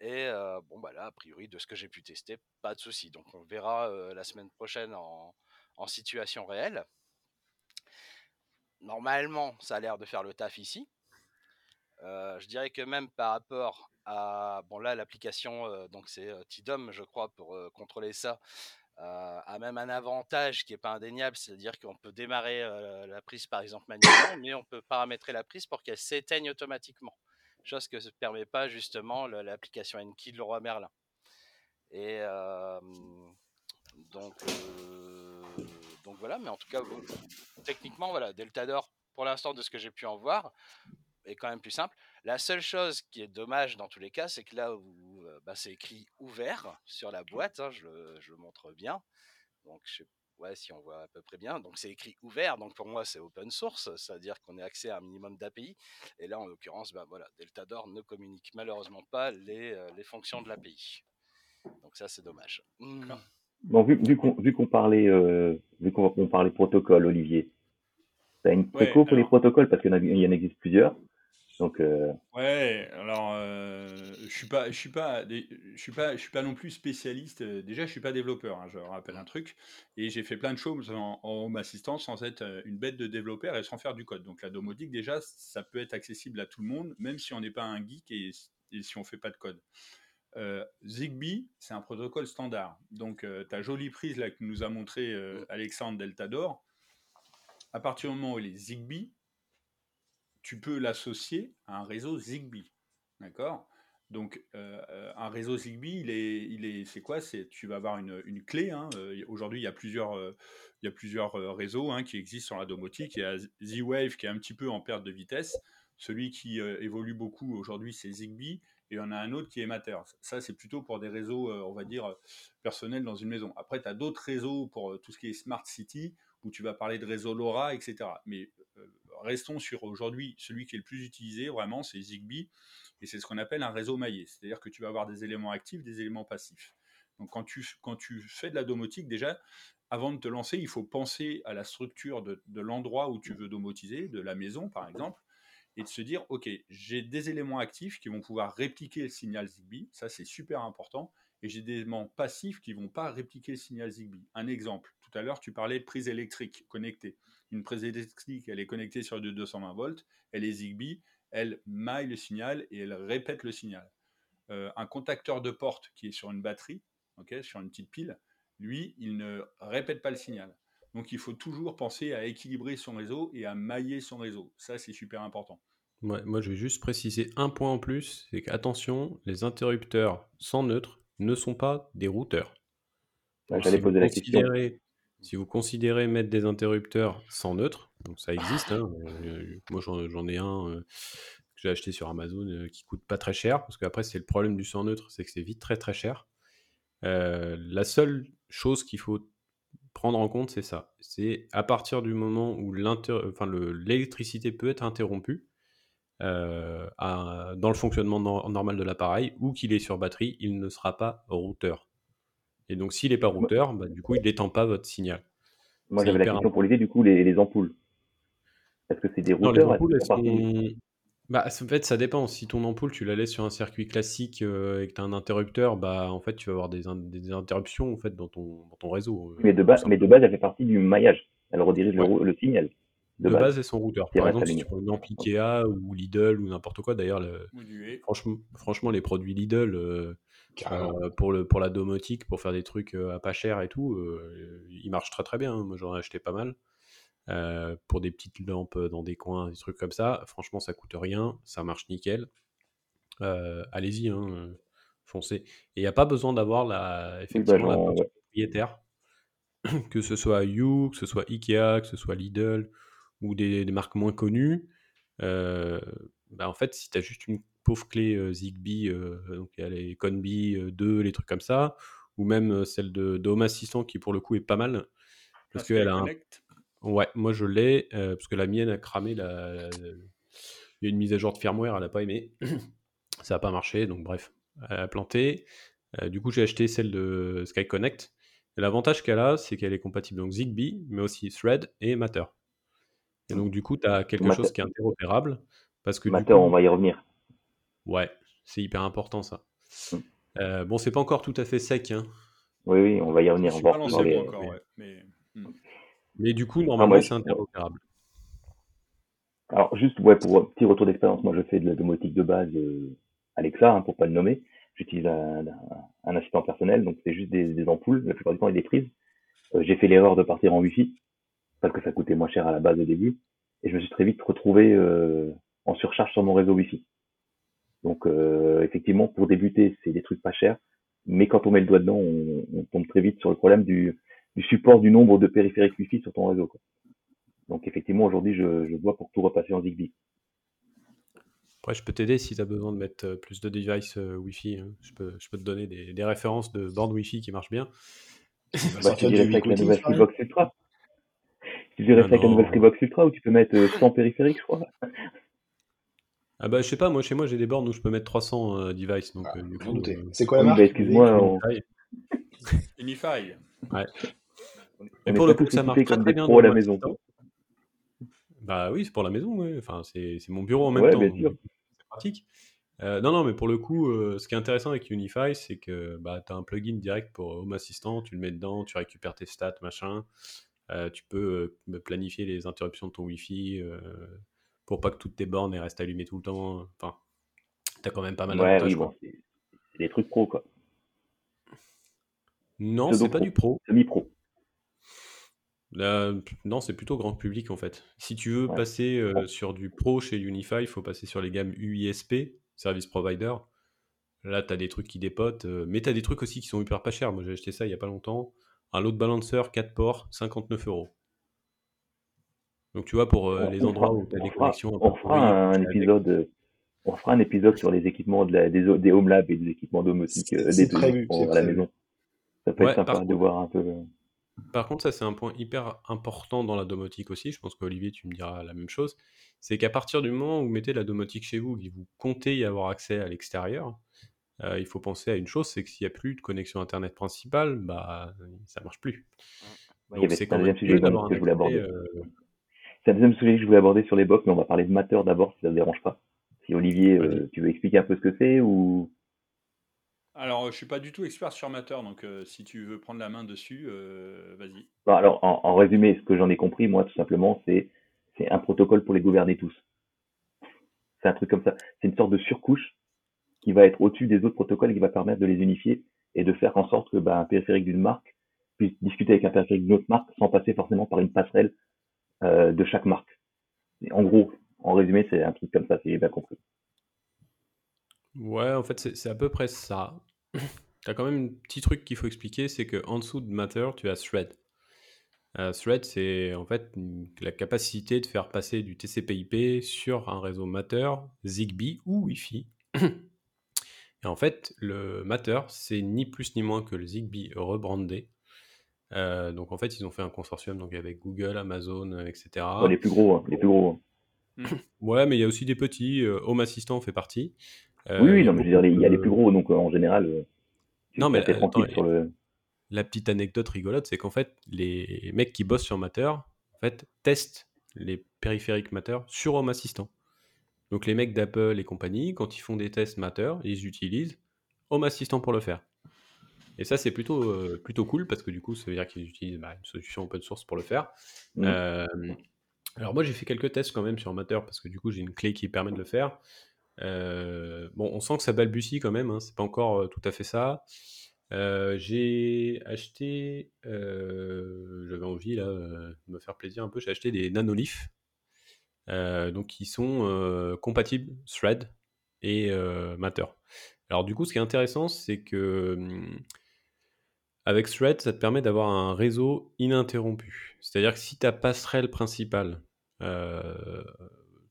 Et bon, bah là, a priori, de ce que j'ai pu tester, pas de souci. Donc on verra la semaine prochaine en, situation réelle. Normalement, ça a l'air de faire le taf ici. je dirais que même par rapport à, bon là, l'application, donc c'est Tidom, je crois, pour contrôler ça, euh, a même un avantage qui n'est pas indéniable, c'est-à-dire qu'on peut démarrer euh, la prise par exemple manuellement, mais on peut paramétrer la prise pour qu'elle s'éteigne automatiquement. Chose que ne permet pas justement l'application Enki de Leroy Merlin. Et euh, donc, donc voilà, mais en tout cas, techniquement, voilà, Deltador, pour l'instant, de ce que j'ai pu en voir, est quand même plus simple. La seule chose qui est dommage dans tous les cas, c'est que là où bah, c'est écrit ouvert sur la boîte, hein, je, le, montre bien. Donc, je sais, ouais, si on voit à peu près bien. Donc, c'est écrit ouvert. Donc, pour moi, c'est open source, c'est-à-dire qu'on a accès à un minimum d'API. Et là, en l'occurrence, bah, voilà, Deltador ne communique malheureusement pas les, euh, les fonctions de l'API. Donc, ça, c'est dommage. Mmh. Bon, vu, vu qu'on parlait, euh, vu qu'on parlait protocole, Olivier, tu as une préco pour les protocoles? Parce qu'il y en existe plusieurs. Donc, euh, Ouais, alors euh, je suis pas, je suis pas, je suis pas, je suis pas non plus spécialiste. Euh, déjà, je suis pas développeur. Hein, je rappelle un truc, et j'ai fait plein de choses en, home assistance sans être une bête de développeur et sans faire du code. Donc la domotique, déjà, ça peut être accessible à tout le monde, même si on n'est pas un geek et, si on fait pas de code. Zigbee, c'est un protocole standard. Donc ta jolie prise là que nous a montré Alexandre Deltador, à partir du moment où elle est Zigbee, tu peux l'associer à un réseau Zigbee. D'accord? Donc, euh, euh, un réseau Zigbee, il est, il est, c'est quoi? C'est, tu vas avoir une, une clé. Hein, euh, aujourd'hui, il y a plusieurs, il y a plusieurs réseaux hein, qui existent sur la domotique. Il y a Z-Wave qui est un petit peu en perte de vitesse. Celui qui évolue beaucoup aujourd'hui, c'est Zigbee. Et en a un autre qui est Matter. Ça, c'est plutôt pour des réseaux, on va dire, personnels dans une maison. Après, tu as d'autres réseaux pour tout ce qui est Smart City, où tu vas parler de réseau LoRa, etc. Mais restons sur aujourd'hui, celui qui est le plus utilisé, vraiment, c'est Zigbee, et c'est ce qu'on appelle un réseau maillé. C'est-à-dire que tu vas avoir des éléments actifs, des éléments passifs. Donc quand tu, quand tu fais de la domotique, déjà, avant de te lancer, il faut penser à la structure de, de l'endroit où tu veux domotiser, de la maison par exemple, et de se dire, OK, j'ai des éléments actifs qui vont pouvoir répliquer le signal Zigbee, ça c'est super important, et j'ai des éléments passifs qui ne vont pas répliquer le signal Zigbee. Un exemple, tout à l'heure tu parlais de prise électrique connectée une prise électrique, elle est connectée sur du 220 volts, elle est Zigbee, elle maille le signal et elle répète le signal. Euh, un contacteur de porte qui est sur une batterie, sur une petite pile, lui, il ne répète pas le signal. Donc il faut toujours penser à équilibrer son réseau et à mailler son réseau. Ça, c'est super important. moi, je vais juste préciser un point en plus, c'est qu'attention, les interrupteurs sans neutre ne sont pas des routeurs. J'allais poser la question. Si vous considérez mettre des interrupteurs sans neutre, donc ça existe, hein, euh, moi j'en ai un euh, que j'ai acheté sur Amazon euh, qui coûte pas très cher, parce qu'après c'est le problème du sans neutre, c'est que c'est vite très très cher. la seule chose qu'il faut prendre en compte, c'est ça. C'est à partir du moment où l'électricité peut être interrompue dans le fonctionnement normal de l'appareil ou qu'il est sur batterie, il ne sera pas routeur. Et donc, s'il n'est pas routeur, bah, du coup, il n'étend pas votre signal. Moi, j'avais la question pour l'idée, du coup, les, ampoules. Est-ce que c'est des routeurs les ampoules, Bah, en fait, ça dépend. Si ton ampoule, tu la laisses sur un circuit classique euh, et que tu as un interrupteur, bah, en fait, tu vas avoir des, in- des interruptions en fait, dans, ton, dans ton réseau. euh, Mais de, base, mais de base, elle fait partie du maillage. Elle redirige le, Ouais. le signal de De base. base, et son routeur. Par exemple, si tu prends une ampli Ikea ou Lidl ou n'importe quoi, d'ailleurs, le- franchement, franchement, les produits Lidl euh. Euh, pour, le, pour la domotique, pour faire des trucs euh, à pas cher et tout, euh, ils marchent très très bien. Moi, j'en ai acheté pas mal. Euh, pour des petites lampes dans des coins, des trucs comme ça. Franchement, ça coûte rien, ça marche nickel. Allez-y, hein, foncez. Et il n'y a pas besoin d'avoir la, effectivement la ouais. propriétaire, [CLEARS THROAT] que ce soit You, que ce soit Ikea, que ce soit Lidl ou des, des marques moins connues. Bah, en fait, si tu as juste une pauvre clé euh, Zigbee, euh, donc il y a les Conbi euh, 2, les trucs comme ça, ou même celle de, de Home Assistant qui pour le coup est pas mal, parce Parce qu'elle a un. Ouais, moi je l'ai, euh, parce que la mienne a cramé. La, la- Il y a une mise à jour de firmware, elle n'a pas aimé. [CLEARS THROAT] Ça n'a pas marché, donc bref, elle a planté. Euh, du coup, j'ai acheté celle de Sky Connect. L'avantage qu'elle a, c'est qu'elle est compatible donc Zigbee, mais aussi Thread et Matter. Et donc, du coup, tu as quelque Matter- chose qui est interopérable. Parce que Matter, on va y revenir. Ouais, c'est hyper important ça. Mm. Euh, bon, c'est pas encore tout à fait sec, hein. Oui, oui, on va y revenir. dans les- moi encore, ouais. Mais hmm. mais du coup, Ah, normalement, c'est interopérable. Alors, juste ouais, pour un petit retour d'expérience, moi je fais de la domotique de base euh, Alexa, hein, pour pas le nommer. J'utilise un, assistant personnel, donc c'est juste des, des ampoules, la plupart du temps, et des prises. Euh, J'ai fait l'erreur de partir en Wi-Fi, parce que ça coûtait moins cher à la base au début, et je me suis très vite retrouvé euh, en surcharge sur mon réseau Wi-Fi. Donc, euh, effectivement, pour débuter, c'est des trucs pas chers, mais quand on met le doigt dedans, on, on tombe très vite sur le problème du, du support du nombre de périphériques Wi-Fi sur ton réseau. Quoi. Donc, effectivement, aujourd'hui, je, je vois pour tout repasser en Zigbee. Après, je peux t'aider si tu as besoin de mettre euh, plus de devices euh, Wi-Fi. hein. Je, peux, je peux te donner des, des références de bornes Wi-Fi qui marchent bien. [LAUGHS] Bah, tu dirais avec la nouvelle. Freebox Ultra. Tu dirais avec la nouvelle. Freebox Ultra où tu peux mettre euh, 100 périphériques, je crois? Ah bah je sais pas, moi chez moi j'ai des bornes où je peux mettre 300 euh, devices. Donc Ah, euh, coup, euh, C'est quoi la Oui, marque bah, excuse-moi, on. Unify. Ouais. Mais pour le coup, ça marche très très bien à la maison. Bah oui, c'est pour la maison, ouais. Enfin, c'est c'est mon bureau en même Ouais, temps, c'est pratique. Euh, non, non, mais pour le coup, euh, ce qui est intéressant avec Unify, c'est que bah, tu as un plugin direct pour Home Assistant, tu le mets dedans, tu récupères tes stats, machin. Euh, tu peux euh, planifier les interruptions de ton Wi-Fi euh, pour pas que toutes tes bornes restent allumées tout le temps. Enfin, tu as quand même pas mal Ouais, d'avantages. oui, bon, c'est des trucs pro, quoi. Non, c'est pas du pro. semi-pro. Euh, non, c'est plutôt grand public en fait. Si tu veux Ouais. passer euh, sur du pro chez Unify, il faut passer sur les gammes UISP, Service Provider. Là, tu as des trucs qui dépotent, euh, mais tu as des trucs aussi qui sont hyper pas chers. Moi, j'ai acheté ça il y a pas longtemps. Un load balancer 4 ports, 59 euros. Donc, tu vois, pour euh, les on endroits fera, où tu as des connexions on fera un épisode, on fera un épisode sur les équipements de la, des, des Home Labs et des équipements domotiques, euh, des, prévu, la prévu. maison. Ça peut être sympa par de contre, voir un peu. par contre, ça, c'est un point hyper important dans la domotique aussi. Je pense qu'Olivier, tu me diras la même chose. C'est qu'à partir du moment où vous mettez la domotique chez vous, et que vous comptez y avoir accès à l'extérieur, euh, il faut penser à une chose, c'est que s'il n'y a plus de connexion Internet principale, bah, ça marche plus. Donc avait c'est quand même sujet que je voulais accès. aborder. euh, C'est un deuxième sujet que je voulais aborder sur les box, mais on va parler de Matter d'abord, si ça ne dérange pas. Si Olivier, euh, tu veux expliquer un peu ce que c'est ou? Alors, je suis pas du tout expert sur Matter, donc euh, si tu veux prendre la main dessus, euh, vas-y. Bon, alors, en, en résumé, ce que j'en ai compris, moi, tout simplement, c'est c'est un protocole pour les gouverner tous. C'est un truc comme ça. C'est une sorte de surcouche qui va être au-dessus des autres protocoles et qui va permettre de les unifier et de faire en sorte que bah, un périphérique d'une marque puisse discuter avec un périphérique d'une autre marque sans passer forcément par une passerelle euh, de chaque marque. En gros, en résumé, c'est un truc comme ça, si j'ai bien compris. Ouais, en fait, c'est à peu près ça. [CLEARS THROAT] Tu quand même un petit truc qu'il faut expliquer, c'est qu'en dessous de Matter, tu as Thread. Euh, Thread, c'est en fait la capacité de faire passer du TCP/IP sur un réseau Matter, Zigbee ou Wi-Fi. [CLEARS THROAT] Et en fait, le Matter, c'est ni plus ni moins que le Zigbee rebrandé. Euh, donc en fait, ils ont fait un consortium donc avec Google, Amazon, euh, etc. Les plus gros, hein, les plus gros. hein. [LAUGHS] Ouais, mais il y a aussi des petits. euh, Home Assistant fait partie. Euh, oui, il oui, y a non, mais je veux dire, beaucoup il y a les plus gros, donc euh, en général, euh, Non, mais attends, sur le. la petite anecdote rigolote, c'est qu'en fait, les mecs qui bossent sur Matter, en fait, testent les périphériques Matter sur Home Assistant. Donc les mecs d'Apple et compagnie, quand ils font des tests Matter, ils utilisent Home Assistant pour le faire. Et ça, c'est plutôt, euh, plutôt cool parce que du coup, ça veut dire qu'ils utilisent bah, une solution open source pour le faire. Mm. Euh, alors moi, j'ai fait quelques tests quand même sur Matter parce que du coup, j'ai une clé qui permet de le faire. Euh, bon, on sent que ça balbutie quand même, hein, c'est pas encore euh, tout à fait ça. J'ai acheté, j'avais envie là de me faire plaisir un peu, j'ai acheté des nanolith, euh, donc qui sont compatibles Thread et Matter. Alors du coup, ce qui est intéressant, c'est que hum, avec Thread, ça te permet d'avoir un réseau ininterrompu. C'est-à-dire que si ta passerelle principale, euh,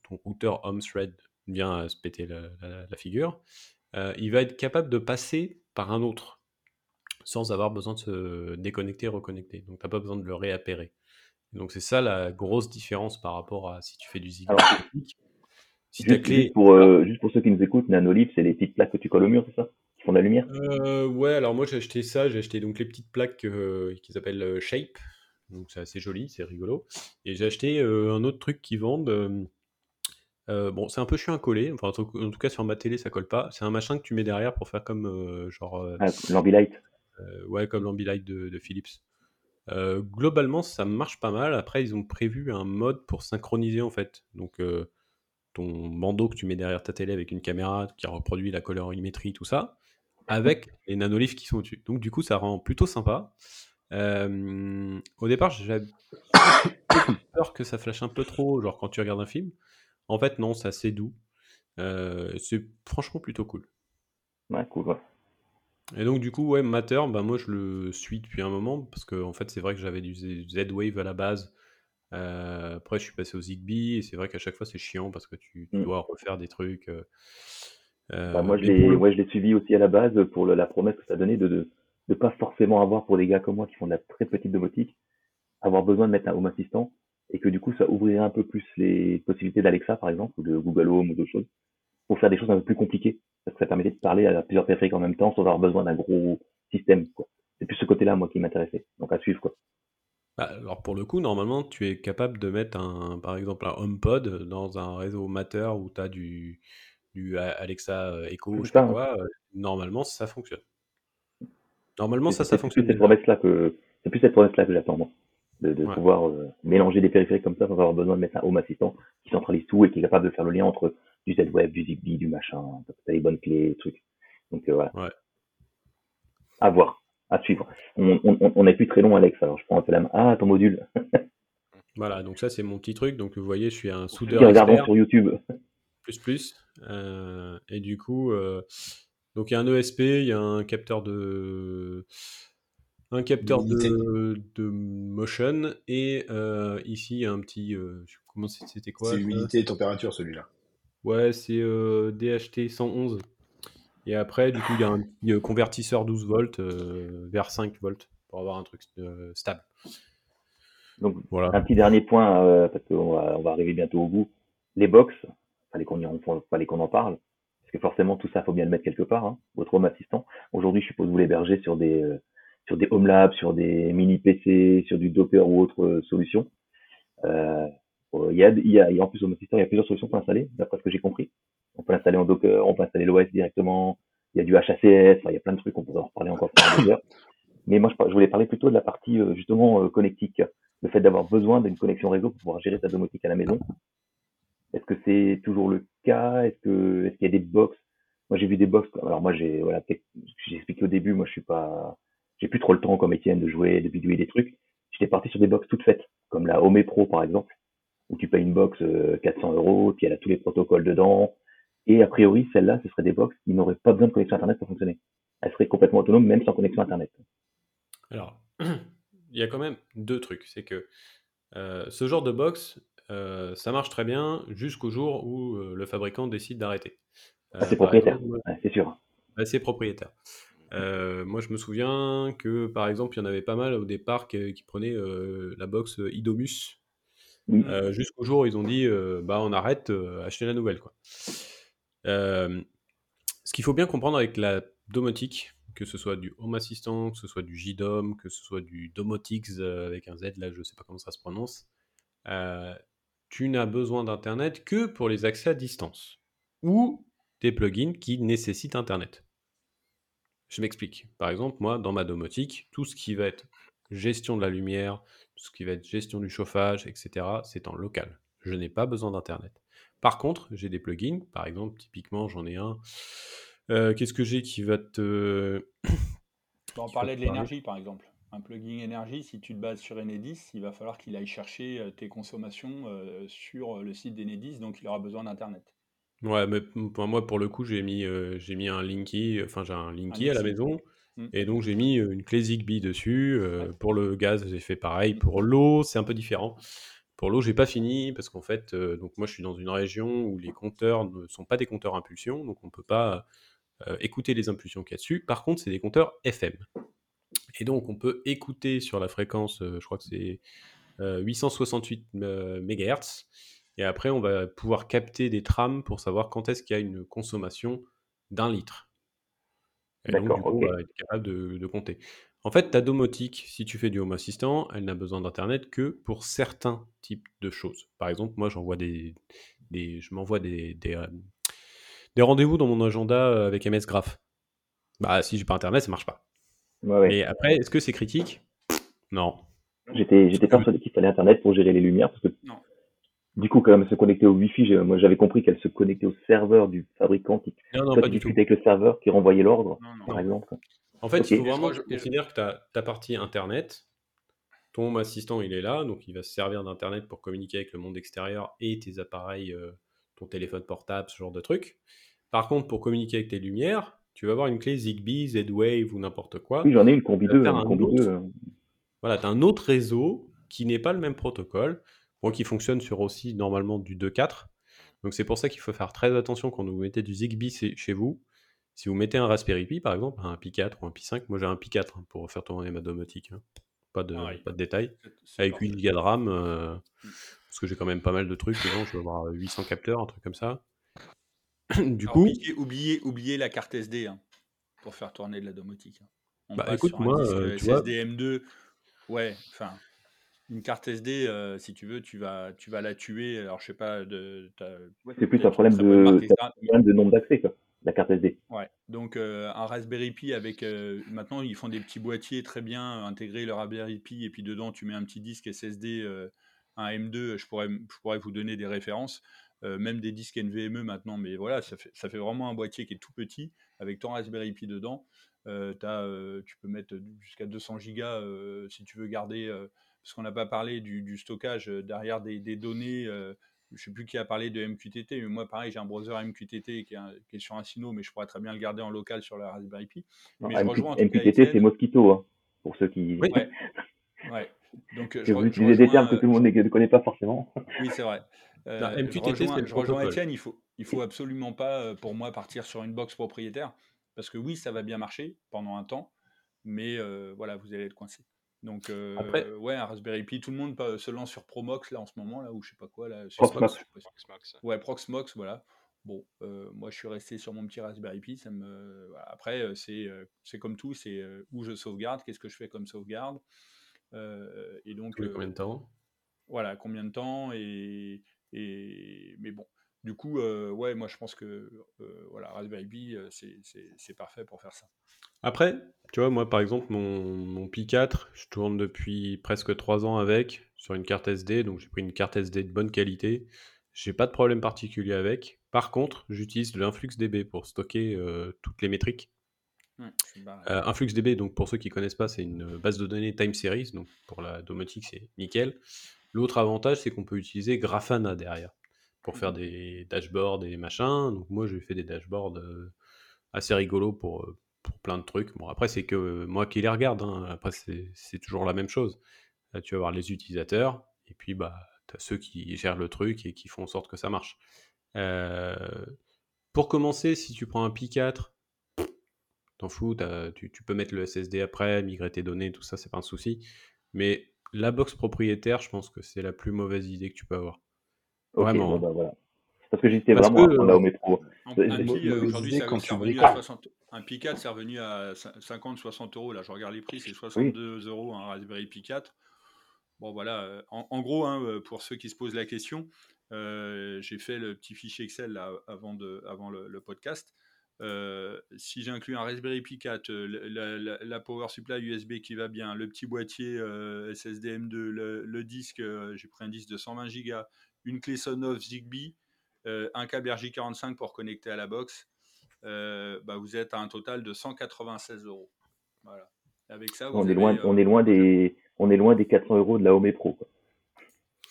ton routeur home thread vient à se péter la, la- la figure, euh, il va être capable de passer par un autre sans avoir besoin de se déconnecter, reconnecter. Donc, tu n'as pas besoin de le réappairer. Donc, c'est ça la grosse différence par rapport à si tu fais du classique. Si Juste, clé. juste pour, euh, juste pour ceux qui nous écoutent, Nanolith, c'est les petites plaques que tu colles au mur, c'est ça? La lumière? Euh, ouais, alors moi j'ai acheté ça, j'ai acheté donc les petites plaques euh, qui s'appellent euh, Shape, donc c'est assez joli, c'est rigolo. Et j'ai acheté euh, un autre truc qu'ils vendent. bon, c'est un peu chiant à coller, enfin en tout, cas sur ma télé ça colle pas. C'est un machin que tu mets derrière pour faire comme genre ah, L'Ambilight ouais comme l'Ambilight de, de Philips. Globalement ça marche pas mal. Après ils ont prévu un mode pour synchroniser en fait. Donc ton bandeau que tu mets derrière ta télé avec une caméra qui reproduit la colorimétrie, tout ça, avec les nanoliths qui sont au-dessus. Donc du coup, ça rend plutôt sympa. Euh, au départ, j'avais [COUGHS] peur que ça flash un peu trop, genre quand tu regardes un film. En fait, non, c'est assez doux. Euh, c'est franchement plutôt cool. Ouais, cool, ouais. Et donc du coup, ouais, Matter, bah, moi je le suis depuis un moment, parce que en fait c'est vrai que j'avais du Z- Z-Wave à la base. Euh, après je suis passé au Zigbee, et c'est vrai qu'à chaque fois c'est chiant parce que tu, tu Mm. dois refaire des trucs. Euh, Bah, moi, je l'ai ouais, suivi aussi à la base pour le- la promesse que ça donnait de de de pas forcément avoir, pour des gars comme moi qui font de la très petite domotique, avoir besoin de mettre un home assistant et que du coup, ça ouvrirait un peu plus les possibilités d'Alexa, par exemple, ou de Google Home ou d'autres choses, pour faire des choses un peu plus compliquées. Parce que ça permettait de parler à plusieurs périphériques en même temps sans avoir besoin d'un gros système. C'est plus ce côté-là, moi, qui m'intéressait. Donc, à suivre, quoi. Bah, alors pour le coup, normalement, tu es capable de mettre un, par exemple un HomePod dans un réseau Matter où tu as du, du Alexa euh, Echo, je sais pas hein. quoi. Normalement, ça fonctionne. Normalement, ça, ça c'est plus fonctionne c'est plus cette promesse-là que j'attends, moi. De, de Ouais. pouvoir euh, mélanger des périphériques comme ça sans avoir besoin de mettre un home assistant qui centralise tout et qui est capable de faire le lien entre du Z-Web, du Zigbee, du machin, t'as les bonnes clés, trucs. Donc, euh, voilà. Ouais. À voir, à suivre. On, on, on- on n'est plus très long, Alex, alors je prends un peu la main. Ah, ton module. [LAUGHS] Voilà, donc ça c'est mon petit truc. Donc vous voyez, je suis un soudeur regardons sur YouTube. Plus plus. Euh, et du coup, euh, donc il y a un ESP, il y a un capteur de un capteur de, de motion et euh, ici il y a un petit euh, comment c'était quoi C'est ça humidité et température celui-là. Ouais, c'est euh, DHT 111. Et après, du coup, il y a un petit convertisseur 12 volts euh, vers 5 volts pour avoir un truc euh, stable. Donc, Voilà. un petit dernier point, euh, parce qu'on va, on va arriver bientôt au bout. Les box, fallait qu'on qu'on en parle. Parce que forcément, tout ça, faut bien le mettre quelque part, hein, votre home assistant. Aujourd'hui, je suppose vous l'hébergez sur des, euh, sur des home labs, sur des mini PC, sur du Docker ou autre euh, solution. Euh, euh, il y a, en plus, home assistant, il y a plusieurs solutions pour installer, d'après ce que j'ai compris. On peut l'installer en Docker, on peut installer l'OS directement. Il y a du HACS, il y a plein de trucs, on pourrait en reparler encore pendant. Mais moi, je, voulais parler plutôt de la partie, justement, connectique. Le fait d'avoir besoin d'une connexion réseau pour pouvoir gérer sa domotique à la maison. Est-ce que c'est toujours le cas? Est-ce qu'il y a des box? Moi, j'ai vu des box. Alors moi, j'ai j'ai expliqué au début. Moi, je suis pas, j'ai plus trop le temps comme Étienne de jouer, de bidouiller des trucs. J'étais parti sur des box toutes faites, comme la Home Pro par exemple, où tu payes une box euh, 400 euros, puis elle a tous les protocoles dedans. Et a priori, celle-là, ce serait des box qui n'auraient pas besoin de connexion internet pour fonctionner. Elle serait complètement autonome, même sans connexion internet. Alors, [CLEARS THROAT] il y a quand même deux trucs. C'est que euh, ce genre de box, euh, ça marche très bien jusqu'au jour où euh, le fabricant décide d'arrêter. Ah, c'est Euh, par propriétaire, exemple, moi- Ouais, c'est sûr. Ouais, c'est propriétaire. Euh, moi, je me souviens que, par exemple, il y en avait pas mal au départ qui, qui prenaient la box Idomus jusqu'au jour où ils ont dit bah on arrête, achetez la nouvelle quoi. Ce qu'il faut bien comprendre avec la domotique, que ce soit du Home Assistant, que ce soit du JDOM, que ce soit du Domotics euh, avec un Z là, je sais pas comment ça se prononce, euh, tu n'as besoin d'Internet que pour les accès à distance ou des plugins qui nécessitent Internet. Je m'explique. Par exemple, moi, dans ma domotique, tout ce qui va être gestion de la lumière, tout ce qui va être gestion du chauffage, etc., c'est en local. Je n'ai pas besoin d'Internet. Par contre, j'ai des plugins. Par exemple, typiquement, j'en ai un. Euh, Qu'est-ce que j'ai qui va te. [COUGHS] On parlait de l'énergie, par exemple. Un plugin énergie, si tu te bases sur Enedis, il va falloir qu'il aille chercher euh, tes consommations euh, sur le site d'Enedis, donc il aura besoin d'Internet. Ouais, mais pour moi, pour le coup, j'ai mis, euh, j'ai mis un Linky, enfin, j'ai un Un Linky à la maison. Mm. Et donc, j'ai mis euh, une clé Zigbee dessus. euh, Ouais. pour le gaz, j'ai fait pareil. Mm. Pour l'eau, c'est un peu différent. Pour l'eau, j'ai pas fini parce qu'en fait, euh, donc moi, je suis dans une région où les compteurs ne sont pas des compteurs impulsion, donc on peut pas euh, écouter les impulsions qu'il y a dessus. Par contre, c'est des compteurs FM. Et donc, on peut écouter sur la fréquence, euh, je crois que c'est euh, 868 euh, MHz. Et après, on va pouvoir capter des trames pour savoir quand est-ce qu'il y a une consommation d'un litre. Et donc, du coup, on va être capable de, de compter. En fait, ta domotique, si tu fais du Home Assistant, elle n'a besoin d'Internet que pour certains types de choses. Par exemple, moi, j'envoie des, des, je m'envoie des, des, euh, des rendez-vous dans mon agenda avec MS Graph. Bah, si j'ai pas Internet, ça marche pas. Ouais, ouais. Mais après, est-ce que c'est critique? Non. J'étais, j'étais persuadé qu'il fallait Internet pour gérer les lumières, parce que Non. du coup, quand elle se connectait au Wi-Fi, j'ai- moi j'avais compris qu'elle se connectait au serveur du fabricant qui, Non, non, toi, pas tu du tout. avec le serveur qui renvoyait l'ordre, Non, non. par Non. exemple. En fait, Ok. il faut vraiment je- considérer que ta, ta partie Internet, ton assistant, il est là, donc il va se servir d'Internet pour communiquer avec le monde extérieur et tes appareils, euh, ton téléphone portable, ce genre de trucs. Par contre, pour communiquer avec tes lumières, tu vas avoir une clé Zigbee, Z-Wave ou n'importe quoi. Oui, j'en ai une combi Tu vas 2, faire une un combi autre. 2. euh, Voilà, tu as un autre réseau qui n'est pas le même protocole, bon, qui fonctionne sur aussi normalement du 2.4. Donc c'est pour ça qu'il faut faire très attention quand vous mettez du Zigbee chez vous. Si vous mettez un Raspberry Pi, par exemple, un Pi 4 ou un Pi 5, moi j'ai un Pi 4 hein, pour faire tourner ma domotique. hein. Pas, de, Pareil. pas de détails. Avec parfait. 8 Go de RAM, euh, Mm. parce que j'ai quand même pas mal de trucs dedans, je dois avoir 800 capteurs, un truc comme ça. [COUGHS] du Alors, coup, oubliez, oubliez, oubliez la carte SD hein, pour faire tourner de la domotique. hein. On Bah, passe écoute, sur un moi, disque euh, vois- SSD M2. Ouais, enfin, une carte SD, euh, si tu veux, tu vas, tu vas la tuer. Alors, je sais pas, de, t'as Ouais, c'est plus un problème de, etc. un problème de nombre d'accès, la carte SD. Ouais, donc euh, un Raspberry Pi avec. euh, maintenant, ils font des petits boîtiers très bien intégrés, le Raspberry Pi, et puis dedans, tu mets un petit disque SSD, euh, un M2. Je pourrais, je pourrais vous donner des références, euh, même des disques NVMe maintenant, mais voilà, ça fait, ça fait vraiment un boîtier qui est tout petit avec ton Raspberry Pi dedans. Euh, euh, tu peux mettre jusqu'à 200 gigas euh, si tu veux garder. parce qu'on n'a pas parlé du, du stockage derrière des, des données. je sais plus qui a parlé de MQTT, mais moi, pareil, j'ai un browser MQTT qui est, un- qui est sur un Sino, mais je pourrais très bien le garder en local sur la Raspberry Pi. Non, Mais je MQ rejoins en tout cas MQTT, c'est. Mosquito, hein, pour ceux qui, Oui. [LAUGHS] Ouais, ouais. Donc, je, vous utilisez des termes que tout le monde ne ne connaît pas forcément. oui, c'est vrai. Euh, la je MQTT, rejoins, je rejoins protocole. Étienne, il faut, il faut absolument pas, euh, pour moi, partir sur une box propriétaire, parce que oui, ça va bien marcher pendant un temps, mais euh, voilà, vous allez être coincé. Donc, euh, Après- ouais, un Raspberry Pi, tout le monde se lance sur Promox, là, en ce moment, là, ou je sais pas quoi, là, sur Proxmox. Je Proxmox. Ouais, Proxmox, voilà. Bon, euh, moi je suis resté sur mon petit Raspberry Pi. Ça me... voilà. Après, euh, c'est euh, c'est comme tout, c'est euh, où je sauvegarde, qu'est-ce que je fais comme sauvegarde. Euh, et donc, euh, combien de temps? voilà, combien de temps et, et mais bon. Du coup, euh, ouais, moi je pense que euh, voilà, Raspberry Pi, euh, c'est- parfait pour faire ça. Après, tu vois, moi par exemple, mon, mon Pi 4, je tourne depuis presque 3 ans avec, sur une carte SD, donc j'ai pris une carte SD de bonne qualité. J'ai pas de problème particulier avec. Par contre, j'utilise l'InfluxDB pour stocker toutes les métriques. Hum. Euh, InfluxDB, donc pour ceux qui connaissent pas, c'est une base de données time series, donc pour la domotique, c'est nickel. L'autre avantage, c'est qu'on peut utiliser Grafana derrière pour faire des dashboards et machins. Donc moi, j'ai fait des dashboards euh, assez rigolos pour, euh, pour plein de trucs. Bon, après, c'est que moi qui les regarde. hein. Après, c'est toujours la même chose. Là, tu vas avoir les utilisateurs et puis bah, tu as ceux qui gèrent le truc et qui font en sorte que ça marche. Euh, pour commencer, si tu prends un Pi 4, t'en fous, tu, tu peux mettre le SSD après, migrer tes données, tout ça, c'est pas un souci. Mais la box propriétaire, je pense que c'est la plus mauvaise idée que tu peux avoir. Vraiment. bon, bah, voilà. Parce que Parce vraiment que, là euh, au métro. Un, un euh, me aujourd'hui, disais ça- quand c'est tu revenu à bricoles. 60. Un Pi 4, c'est revenu à 50-60 euros. Là, je regarde les prix, c'est 62 euros un Raspberry Pi 4. bon voilà, en, gros, hein, pour ceux qui se posent la question, j'ai fait le petit fichier Excel là, avant, de, avant le, podcast. Si j'inclus un Raspberry Pi 4, la, power supply USB qui va bien, le petit boîtier SSD M2, le, disque, j'ai pris un disque de 120 Go, une clé Sonoff Zigbee, un câble RJ45 pour connecter à la box, bah, vous êtes à un total de 196 euros. Voilà. Avec ça, on, est loin, on, est loin des, on est loin des 400 euros de la Home Pro.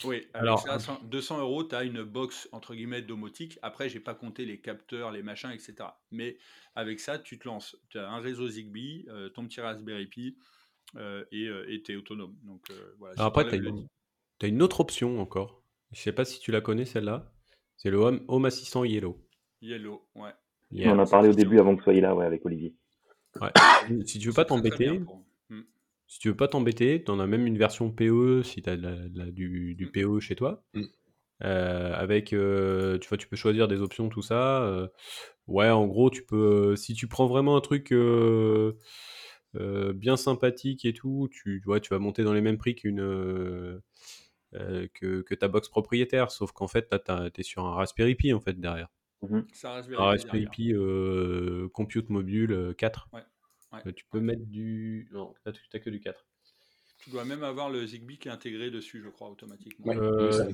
Oui, alors ça, 200 euros, tu as une box entre guillemets domotique. Après, j'ai pas compté les capteurs, les machins, etc. Mais avec ça, tu te lances. Tu as un réseau Zigbee, euh, ton petit Raspberry Pi euh, euh, et tu es autonome. Donc, voilà, alors après, tu as, une autre option encore. Je sais pas si tu la connais celle-là. C'est le Home, Assistant Yellow. Yellow, ouais. on en a parlé au début avant que vous soyez là, ouais, avec Olivier. Ouais. [COUGHS] si tu veux pas t'embêter, si tu veux pas t'embêter, tu en as même une version PE si tu as du, du, PE chez toi. Mm. Euh, avec, euh, tu vois, tu peux choisir des options, tout ça. Euh, ouais, en gros, tu peux, si tu prends vraiment un truc bien sympathique et tout, tu, vois, tu vas monter dans les mêmes prix qu'une que, que, ta box propriétaire, sauf qu'en fait, là, tu es sur un Raspberry Pi en fait derrière. Mmh un Raspberry Pi Compute Mobile 4. Ouais. Euh, tu peux mettre du. Non, tu n'as que du 4. Tu dois même avoir le Zigbee qui est intégré dessus, je crois, automatiquement. Euh,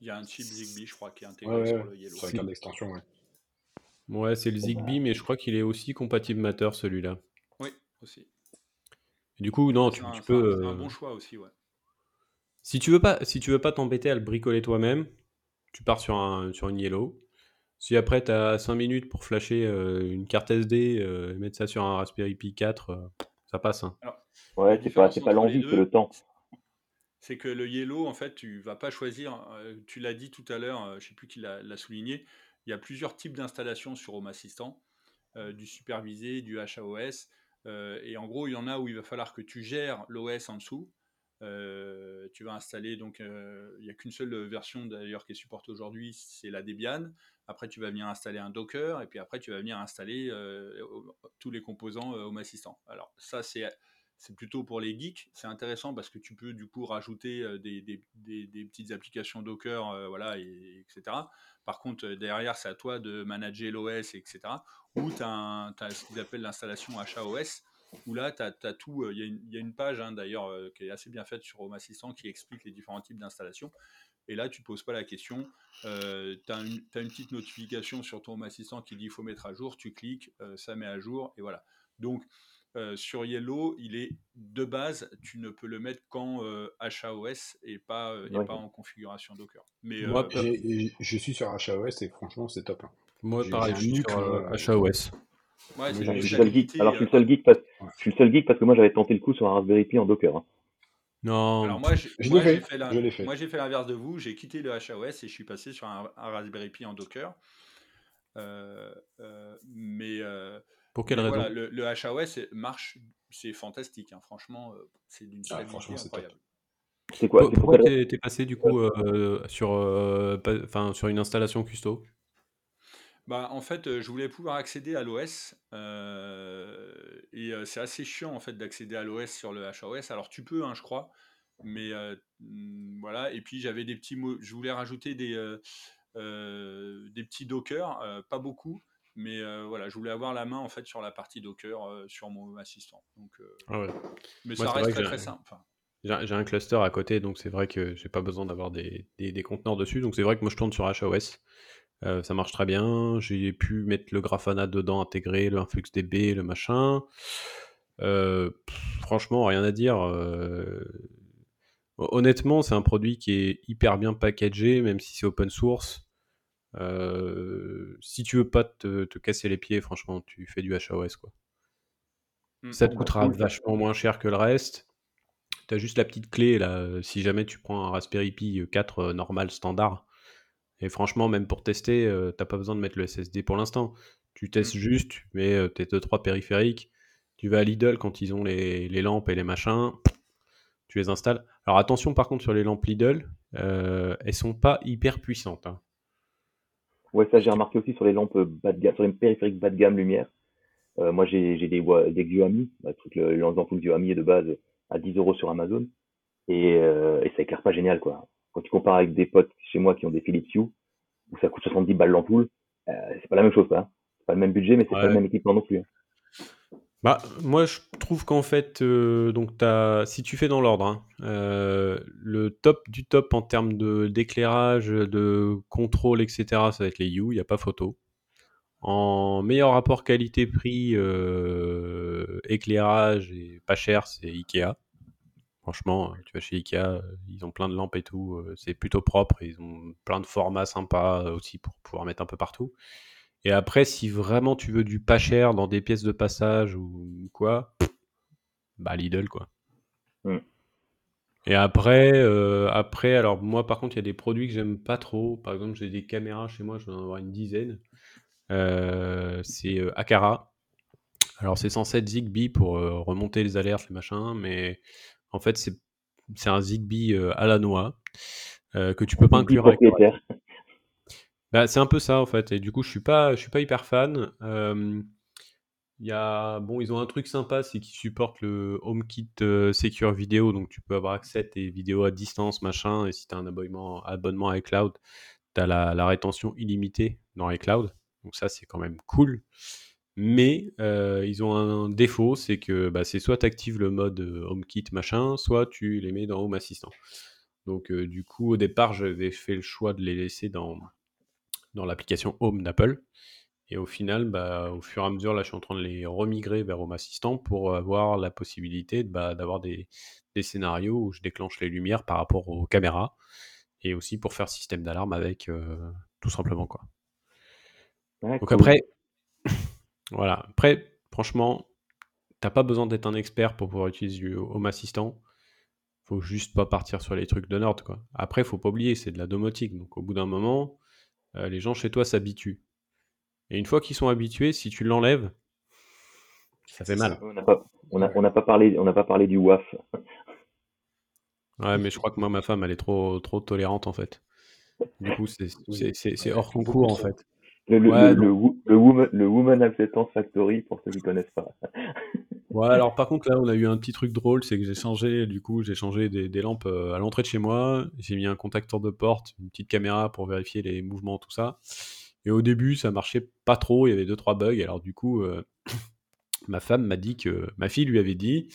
il y a un chip Zigbee, je crois, qui est intégré sur le Yellow. Carte d'extension, ouais. Ouais, c'est le Zigbee, mais je crois qu'il est aussi compatible Matter, celui-là. Oui, aussi. du coup, non, tu, peux. C'est un, euh, bon choix aussi, ouais. Si tu veux pas, si tu veux pas t'embêter à le bricoler toi-même, tu pars sur un sur une Yellow. Si après tu as 5 minutes pour flasher euh, une carte SD euh, et mettre ça sur un Raspberry Pi 4, euh, ça passe. Hein. ouais, c'est pas, pas l'envie, c'est le temps. C'est que le Yellow, en fait, tu vas pas choisir, tu l'as dit tout à l'heure, je sais plus qui l'a souligné, il y a plusieurs types d'installations sur Home Assistant, du supervisé, du HAOS, et en gros, il y en a où il va falloir que tu gères l'OS en dessous, tu vas installer donc il n'y a qu'une seule version d'ailleurs qui est supportée aujourd'hui, c'est la Debian. Après, tu vas venir installer un Docker et puis après, tu vas venir installer tous les composants Home Assistant. Alors ça, c'est c'est plutôt pour les geeks. C'est intéressant parce que tu peux du coup rajouter des, des, des, petites applications Docker, voilà, et, etc. Par contre, derrière, c'est à toi de manager l'OS, etc. Ou tu as, as, ce qu'ils appellent l'installation HAOS où là, tu as, tout. Euh, il y, a une page hein, d'ailleurs euh, qui est assez bien faite sur Home Assistant qui explique les différents types d'installation. Et là, tu ne te poses pas la question. Euh, tu as, une petite notification sur ton Home Assistant qui dit il faut mettre à jour. Tu cliques, ça met à jour et voilà. Donc, sur Yellow, il est de base, tu ne peux le mettre qu'en HAOS et pas, et pas en configuration Docker. Mais Moi, je suis sur HAOS et franchement, c'est top. Hein. Moi, pareil, je suis sur HAOS. Ouais, je suis le seul geek. Alors, je suis le seul geek parce, je suis le seul geek parce que moi, j'avais tenté le coup sur un Raspberry Pi en Docker. Hein. Non. Alors moi, j'ai fait, l'inverse de vous. J'ai quitté le HAOS et je suis passé sur un, Raspberry Pi en Docker. Euh, euh, mais euh, pour quelle raison le, le, HAOS marche, c'est fantastique. Hein. Franchement, c'est d'une ah, incroyable. C'est quoi Pourquoi t'es es passé du coup sur, enfin, sur une installation custo? Bah, en fait, je voulais pouvoir accéder à l'OS et c'est assez chiant en fait d'accéder à l'OS sur le HAOS. Alors tu peux, hein, je crois, mais mmh, voilà. Et puis j'avais des petits mots, je voulais rajouter des des petits Docker, pas beaucoup, mais voilà, je voulais avoir la main en fait sur la partie Docker sur mon assistant. Donc, ah mais ça reste très très simple. J'ai un cluster à côté, donc c'est vrai que j'ai pas besoin d'avoir des, des, des, conteneurs dessus. Donc c'est vrai que moi je tourne sur HAOS. Euh, ça marche très bien. J'ai pu mettre le Grafana dedans, intégrer le InfluxDB, le machin. Euh, franchement, rien à dire. Euh, honnêtement, c'est un produit qui est hyper bien packagé, même si c'est open source. si tu veux pas te, casser les pieds, franchement, tu fais du HAOS. Quoi. Mmh. Ça te coûtera vachement moins cher que le reste. Tu as juste la petite clé, là, si jamais tu prends un Raspberry Pi 4 normal standard, et franchement, même pour tester, tu euh, t'as pas besoin de mettre le SSD pour l'instant. Tu testes mmh. juste, mais euh, tes 2-3 périphériques. Tu vas à Lidl quand ils ont les, lampes et les machins. Tu les installes. Alors attention par contre sur les lampes Lidl, euh, elles sont pas hyper puissantes. Hein. Ouais, ça j'ai remarqué aussi sur les lampes bas de gamme, sur les périphériques bas de gamme lumière. Euh, moi j'ai des, des Xiaomi, bah, le, de base à 10 euros sur Amazon. et, euh, et ça éclaire pas génial, quoi. Quand tu compares avec des potes chez moi qui ont des Philips Hue, où ça coûte 70 balles l'ampoule, euh, c'est pas la même chose, quoi. C'est pas le même budget, mais c'est pas le même équipement non plus. hein. Bah, moi, je trouve qu'en fait, euh, donc si tu fais dans l'ordre, hein, euh, le top du top en termes de d'éclairage, de contrôle, etc., ça va être les Hue, il n'y a pas photo. En meilleur rapport qualité-prix, euh, éclairage et pas cher, c'est Ikea. Franchement, tu vas chez Ikea, euh, ils ont plein de lampes et tout, euh, c'est plutôt propre, ils ont plein de formats sympas euh, aussi pour pouvoir mettre un peu partout. Et après, si vraiment tu veux du pas cher dans des pièces de passage ou quoi, bah Lidl quoi. Mm. Et après, euh, après, alors moi par contre, il y a des produits que j'aime pas trop. Par exemple, j'ai des caméras chez moi, je vais en avoir une dizaine. Euh, c'est euh, Akara. Alors c'est censé être Zigbee pour euh, remonter les alertes, les machins, mais en fait c'est c'est un Zigbee euh, à la noix euh, que tu peux pas inclure avec. Bah, c'est un peu ça en fait, et du coup je suis pas, je suis pas hyper fan. Y a, bon, ils ont un truc sympa, c'est qu'ils supportent le HomeKit euh, Secure Video, donc tu peux avoir accès à tes vidéos à distance, machin, et si tu as un abonnement, abonnement à iCloud, tu as la, la rétention illimitée dans iCloud, donc ça c'est quand même cool. Mais euh, ils ont un défaut, c'est que bah, c'est soit tu actives le mode euh, HomeKit machin, soit tu les mets dans Home Assistant. Donc euh, du coup, au départ, j'avais fait le choix de les laisser dans, dans l'application Home d'Apple. Et au final, bah, au fur et à mesure, là, je suis en train de les remigrer vers Home Assistant pour avoir la possibilité bah, d'avoir des, des scénarios où je déclenche les lumières par rapport aux caméras et aussi pour faire système d'alarme avec, euh, tout simplement. Quoi. Donc après, voilà. Après, franchement, t'as pas besoin d'être un expert pour pouvoir utiliser du Home Assistant. Faut juste pas partir sur les trucs de Nord, quoi. Après, faut pas oublier, c'est de la domotique. Donc au bout d'un moment, euh, les gens chez toi s'habituent. Et une fois qu'ils sont habitués, si tu l'enlèves, ça fait mal. On n'a pas, on a, on n'a pas parlé, on n'a pas parlé du WAF. Ouais, mais je crois que moi, ma femme, elle est trop, trop tolérante, en fait. Du coup, c'est Oui. c'est- c'est- c'est Ouais, hors concours, en fait. Le, le, Ouais, le, le, wo- le woman, le Woman Acceptance Factory, pour ceux qui connaissent pas. [LAUGHS] Ouais, alors par contre, là, on a eu un petit truc drôle, c'est que j'ai changé, du coup, j'ai changé des, des lampes euh, à l'entrée de chez moi, j'ai mis un contacteur de porte, une petite caméra pour vérifier les mouvements, tout ça. Et au début, ça marchait pas trop, il y avait deux, trois bugs. Alors du coup, euh, [COUGHS] ma femme m'a dit que, ma fille lui avait dit,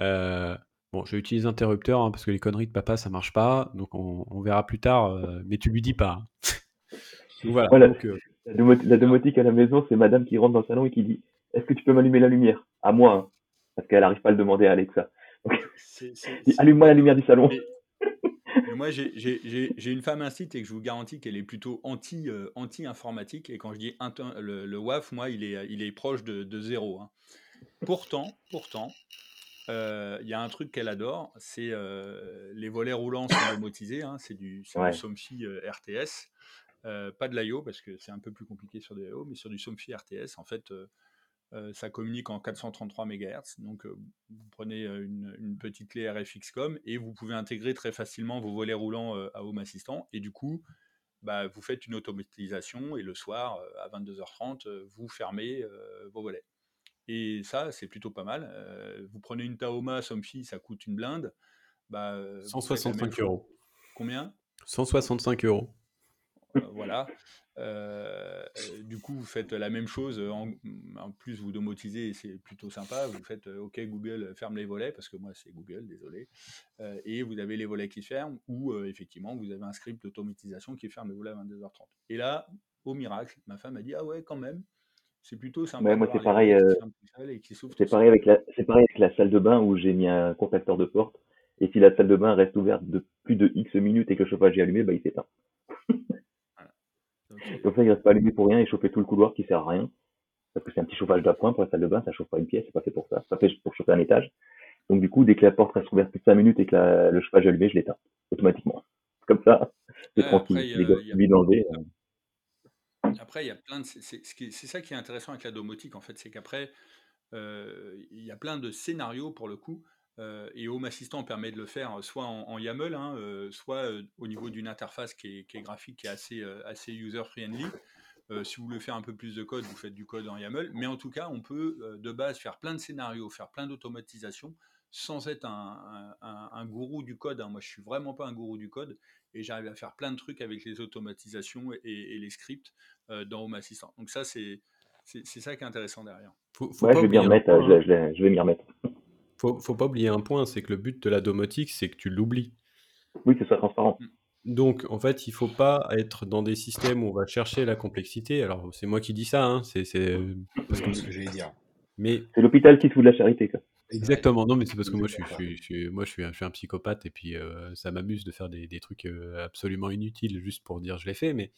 euh, bon, je vais utiliser interrupteur, hein, parce que les conneries de papa, ça marche pas, donc on, on verra plus tard, euh, mais tu lui dis pas. hein. [LAUGHS] Voilà, Voilà. donc, euh, La, domo- la domotique à la maison, c'est madame qui rentre dans le salon et qui dit Est-ce que tu peux m'allumer la lumière? À moi, hein. parce qu'elle n'arrive pas à le demander à Alexa. [LAUGHS] Allume-moi la lumière du salon. Mais- Mais moi, j'ai- une femme incite et que je vous garantis qu'elle est plutôt euh, anti-informatique. Et quand je dis le, le WAF, moi, il est, il est proche de, de zéro. hein. Pourtant, pourtant, euh, il y a un truc qu'elle adore, c'est euh, les volets roulants sont domotisés. hein, c'est du, Ouais. du Somfy RTS. Euh, pas de l'IO parce que c'est un peu plus compliqué sur des IO, mais sur du Somfy RTS, en fait, euh, euh, ça communique en 433 MHz. Donc, euh, vous prenez une, une petite clé RFXCOM et vous pouvez intégrer très facilement vos volets roulants à Home Assistant. Et du coup, bah, vous faites une automatisation et le soir, à 22h30, euh, vous fermez vos volets. Et ça, c'est plutôt pas mal. Vous prenez une Taoma Somfy, ça coûte une blinde. Bah, euh, vous faites la même 165 chose. euros. Combien? 165 euros. Euh, voilà. Euh, euh, du coup, vous faites la même chose. En, en plus, vous domotisez c'est plutôt sympa. Vous faites OK, Google, ferme les volets, parce que moi, c'est Google, désolé. Et vous avez les volets qui ferment, ou effectivement, vous avez un script d'automatisation qui ferme les volets à 22h30. Et là, au miracle, ma femme a dit Ah ouais, quand même, c'est plutôt sympa. Ouais, moi, c'est pareil, euh, C'est pareil, avec la, c'est pareil avec la salle de bain où j'ai mis un contacteur de porte. Et si la salle de bain reste ouverte de plus de X minutes et que le chauffage est allumé, bah, il s'éteint. [LAUGHS] Donc, c'est- Comme ça, il reste pas allumé pour rien et chauffer tout le couloir qui sert à rien. Parce que c'est un petit chauffage d'appoint pour la salle de bain, ça chauffe pas une pièce, c'est pas fait pour ça. Ça fait pour chauffer un étage. Donc du coup, dès que la porte reste ouverte plus de 5 minutes et que la- le chauffage est allumé, je l'éteins automatiquement. Comme ça, c'est Ouais, tranquille. après, Les gars, a- euh, Après, il y a plein de. C'est c'est- c'est ça qui est intéressant avec la domotique, en fait, c'est qu'après, euh, il y a plein de scénarios pour le coup. Euh, et Home Assistant permet de le faire euh, soit en, en YAML, hein, euh, soit euh, au niveau d'une interface qui est, qui est graphique, qui est assez, euh, assez user-friendly. Euh, si vous voulez faire un peu plus de code, vous faites du code en YAML. Mais en tout cas, on peut euh, de base faire plein de scénarios, faire plein d'automatisation sans être un, un- un- gourou du code. hein. Moi, je suis vraiment pas un gourou du code et j'arrive à faire plein de trucs avec les automatisations et, les scripts euh, dans Home Assistant. Donc ça, c'est c'est ça qui est intéressant derrière. Faut, ouais, je vais m'y remettre. je, je, vais m'y remettre. Faut, faut pas oublier un point, c'est que le but de la domotique, c'est que tu l'oublies. Oui, que ce soit transparent. Mm. Donc, en fait, il faut pas être dans des systèmes où on va chercher la complexité. Alors, c'est moi qui dis ça, hein, c'est ce que j'allais dire. Mais c'est l'hôpital qui se fout de la charité. Quoi. Exactement. Non, mais c'est parce que moi, je suis, je suis, moi, je suis, un, je suis un psychopathe et puis euh, ça m'amuse de faire des, des trucs euh, absolument inutiles juste pour dire je l'ai fait. Mais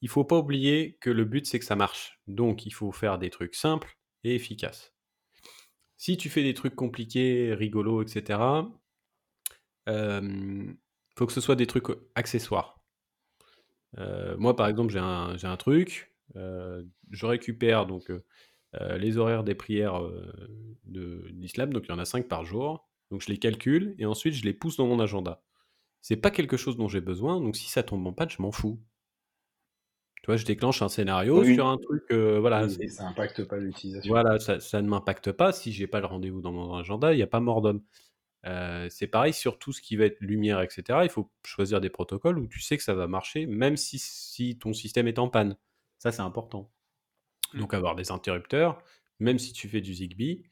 il faut pas oublier que le but c'est que ça marche. Donc, il faut faire des trucs simples et efficaces. Si tu fais des trucs compliqués, rigolos, etc. Euh, faut que ce soit des trucs accessoires. Euh, moi, par exemple, j'ai un, truc, euh, je récupère donc les horaires des prières de l'islam, donc il y en a 5 par jour, donc je les calcule et ensuite je les pousse dans mon agenda. C'est pas quelque chose dont j'ai besoin, donc si ça tombe en panne, je m'en fous. Tu vois, je déclenche un scénario sur un truc, voilà. Et ça n'impacte pas l'utilisation. Voilà, ça, ça ne m'impacte pas. Si j'ai pas le rendez-vous dans mon agenda, il n'y a pas mort d'homme c'est pareil sur tout ce qui va être lumière, etc. Il faut choisir des protocoles où tu sais que ça va marcher, même si, si ton système est en panne. Ça, c'est important. Mmh. Donc, avoir des interrupteurs, même si tu fais du Zigbee,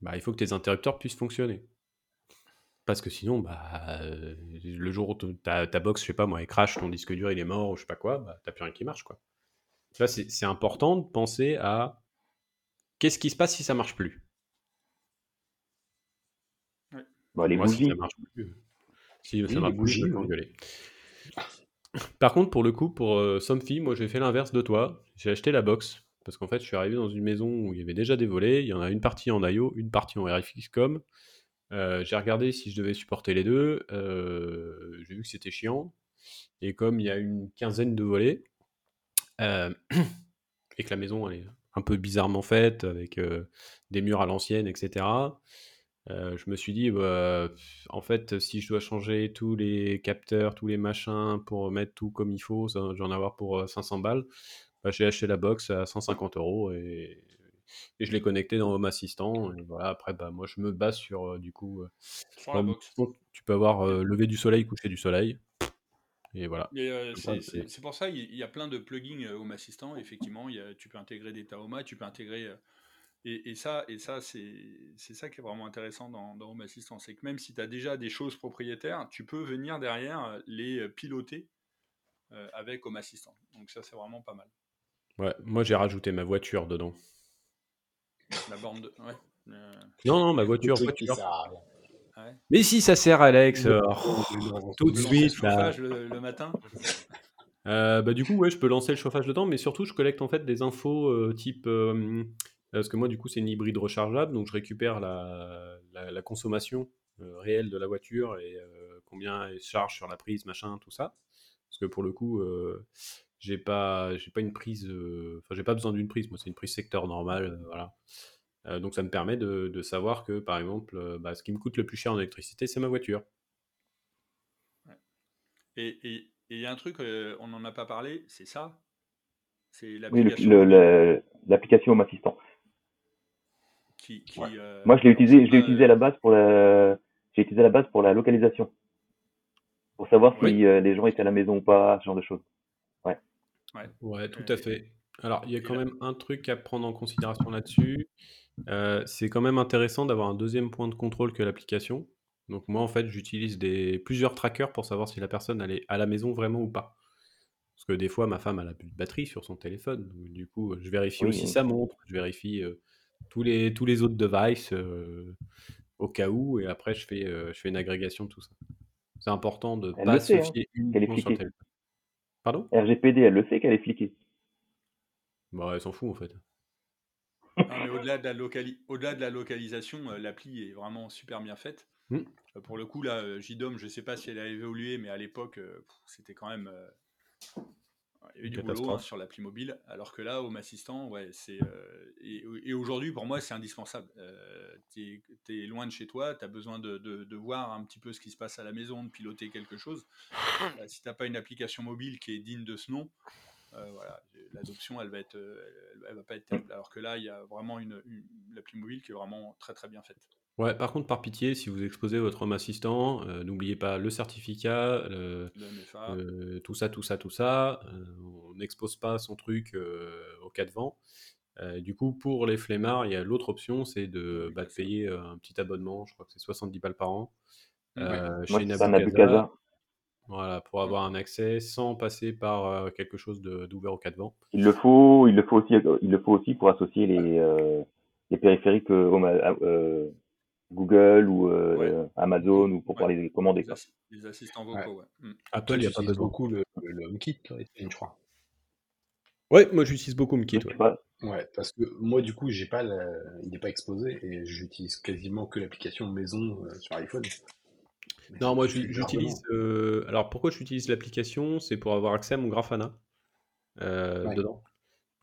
bah, il faut que tes interrupteurs puissent fonctionner. Parce que sinon, bah, le jour où ta, ta box, je sais pas moi, elle crash, ton disque dur il est mort ou je sais pas quoi, bah, t'as plus rien qui marche. quoi. Là, c'est important de penser à qu'est-ce qui se passe si ça marche plus Bah, les bougies. Si ça marche plus. Si ça marche bougies, Par contre, pour le coup, pour euh, Somfy, moi j'ai fait l'inverse de toi. J'ai acheté la box. Parce qu'en fait, je suis arrivé dans une maison où il y avait déjà des volets. Il y en a une partie en IO, une partie en RFXCOM. Euh, j'ai regardé si je devais supporter les deux. Euh, j'ai vu que c'était chiant. Et comme il y a une quinzaine de volets, euh, [CLEARS THROAT] et que la maison est un peu bizarrement faite, avec des murs à l'ancienne, etc., je me suis dit, bah, en fait, si je dois changer tous les capteurs, tous les machins pour mettre tout comme il faut, ça, je vais en avoir pour 500 euh, balles. Bah, j'ai acheté la box à 150 euros et, je l'ai connecté dans Home Assistant. Et voilà, après, bah, moi, je me base sur, euh, du coup, tu peux avoir levé du soleil, coucher du soleil. Et voilà. c'est pour ça, il y a plein de plugins Home Assistant. Effectivement, il tu peux intégrer des Taoma, tu peux intégrer et, ça, et ça c'est ça qui est vraiment intéressant dans, Home Assistant. C'est que même si tu as déjà des choses propriétaires, tu peux venir derrière euh, les euh, piloter euh, avec Home Assistant. Donc ça, c'est vraiment pas mal. Ouais, moi j'ai rajouté ma voiture dedans. La borne de. Ouais. Non, non, ma voiture. voiture. Mais si ça sert, Alex, tout de suite. Le chauffage le, matin bah, Du coup, ouais, je peux lancer le chauffage dedans, mais surtout, je collecte en fait des infos type parce que moi, du coup, c'est une hybride rechargeable, donc je récupère la, la, consommation euh, réelle de la voiture et euh, combien elle charge sur la prise, machin, tout ça. Parce que pour le coup, euh, j'ai pas, j'ai pas une prise, enfin, j'ai pas besoin d'une prise. Moi, c'est une prise secteur normale, voilà. donc ça me permet de, de, savoir que, par exemple, bah, ce qui me coûte le plus cher en électricité, c'est ma voiture. Et il y a un truc, on n'en a pas parlé, c'est ça? C'est l'application. Oui, l'application Home Assistant. Euh, Moi, je l'ai utilisé, je l'ai utilisé à la base pour la, j'ai utilisé à la base pour la localisation, pour savoir si euh, les gens étaient à la maison ou pas, ce genre de choses. Ouais. Ouais, tout à fait. Alors, il y a quand même un truc à prendre en considération là-dessus. Euh, c'est quand même intéressant d'avoir un deuxième point de contrôle que l'application. Donc moi, en fait, j'utilise des plusieurs trackers pour savoir si la personne elle est à la maison vraiment ou pas. Parce que des fois, ma femme a plus de batterie sur son téléphone. du coup, je vérifie aussi sa montre. Je vérifie tous les, tous les autres devices euh, au cas où, et après je fais, euh, je fais une agrégation de tout ça. C'est important de ne pas se hein, fier uniquement sur téléphone. Pardon? RGPD, elle le sait qu'elle est fliquée. Bah, elle s'en fout en fait. au-delà de, la au-delà de la localisation, euh, l'appli est vraiment super bien faite. Mmh. Pour le coup, là, JDOM, je ne sais pas si elle a évolué, mais à l'époque, c'était quand même il y a eu du boulot hein, sur l'appli mobile, alors que là, Home Assistant, ouais, c'est. Euh, et, aujourd'hui, pour moi, c'est indispensable. Euh, tu es, loin de chez toi, tu as besoin de, de, voir un petit peu ce qui se passe à la maison, de piloter quelque chose. Euh, si tu n'as pas une application mobile qui est digne de ce nom, voilà, l'adoption, elle va être, elle, va pas être terrible. Alors que là, il y a vraiment une, l'appli mobile qui est vraiment très très bien faite. Ouais, par contre, par pitié, si vous exposez votre home assistant, n'oubliez pas le certificat, tout ça, tout ça, tout ça. on n'expose pas son truc au cas de vent. du coup, pour les flemmards, il y a l'autre option, c'est de, bah, payer un petit abonnement, je crois que c'est 70 balles par an, chez Nabucasa. Voilà, pour avoir un accès sans passer par quelque chose d'ouvert au cas de vent. Il le faut, il le faut aussi, il le faut aussi pour associer les, les périphériques Google ou Amazon ou pour pouvoir les commander. Les, assistants vocaux, ouais. Mmh. Apple, il n'y a pas beaucoup le, le HomeKit, je crois. Ouais, moi j'utilise beaucoup HomeKit. Ouais. ouais. parce que moi du coup, j'ai pas il n'est pas exposé et j'utilise quasiment que l'application maison sur iPhone. Non, moi j'utilise. Euh, alors pourquoi j'utilise l'application? C'est pour avoir accès à mon Grafana euh, dedans.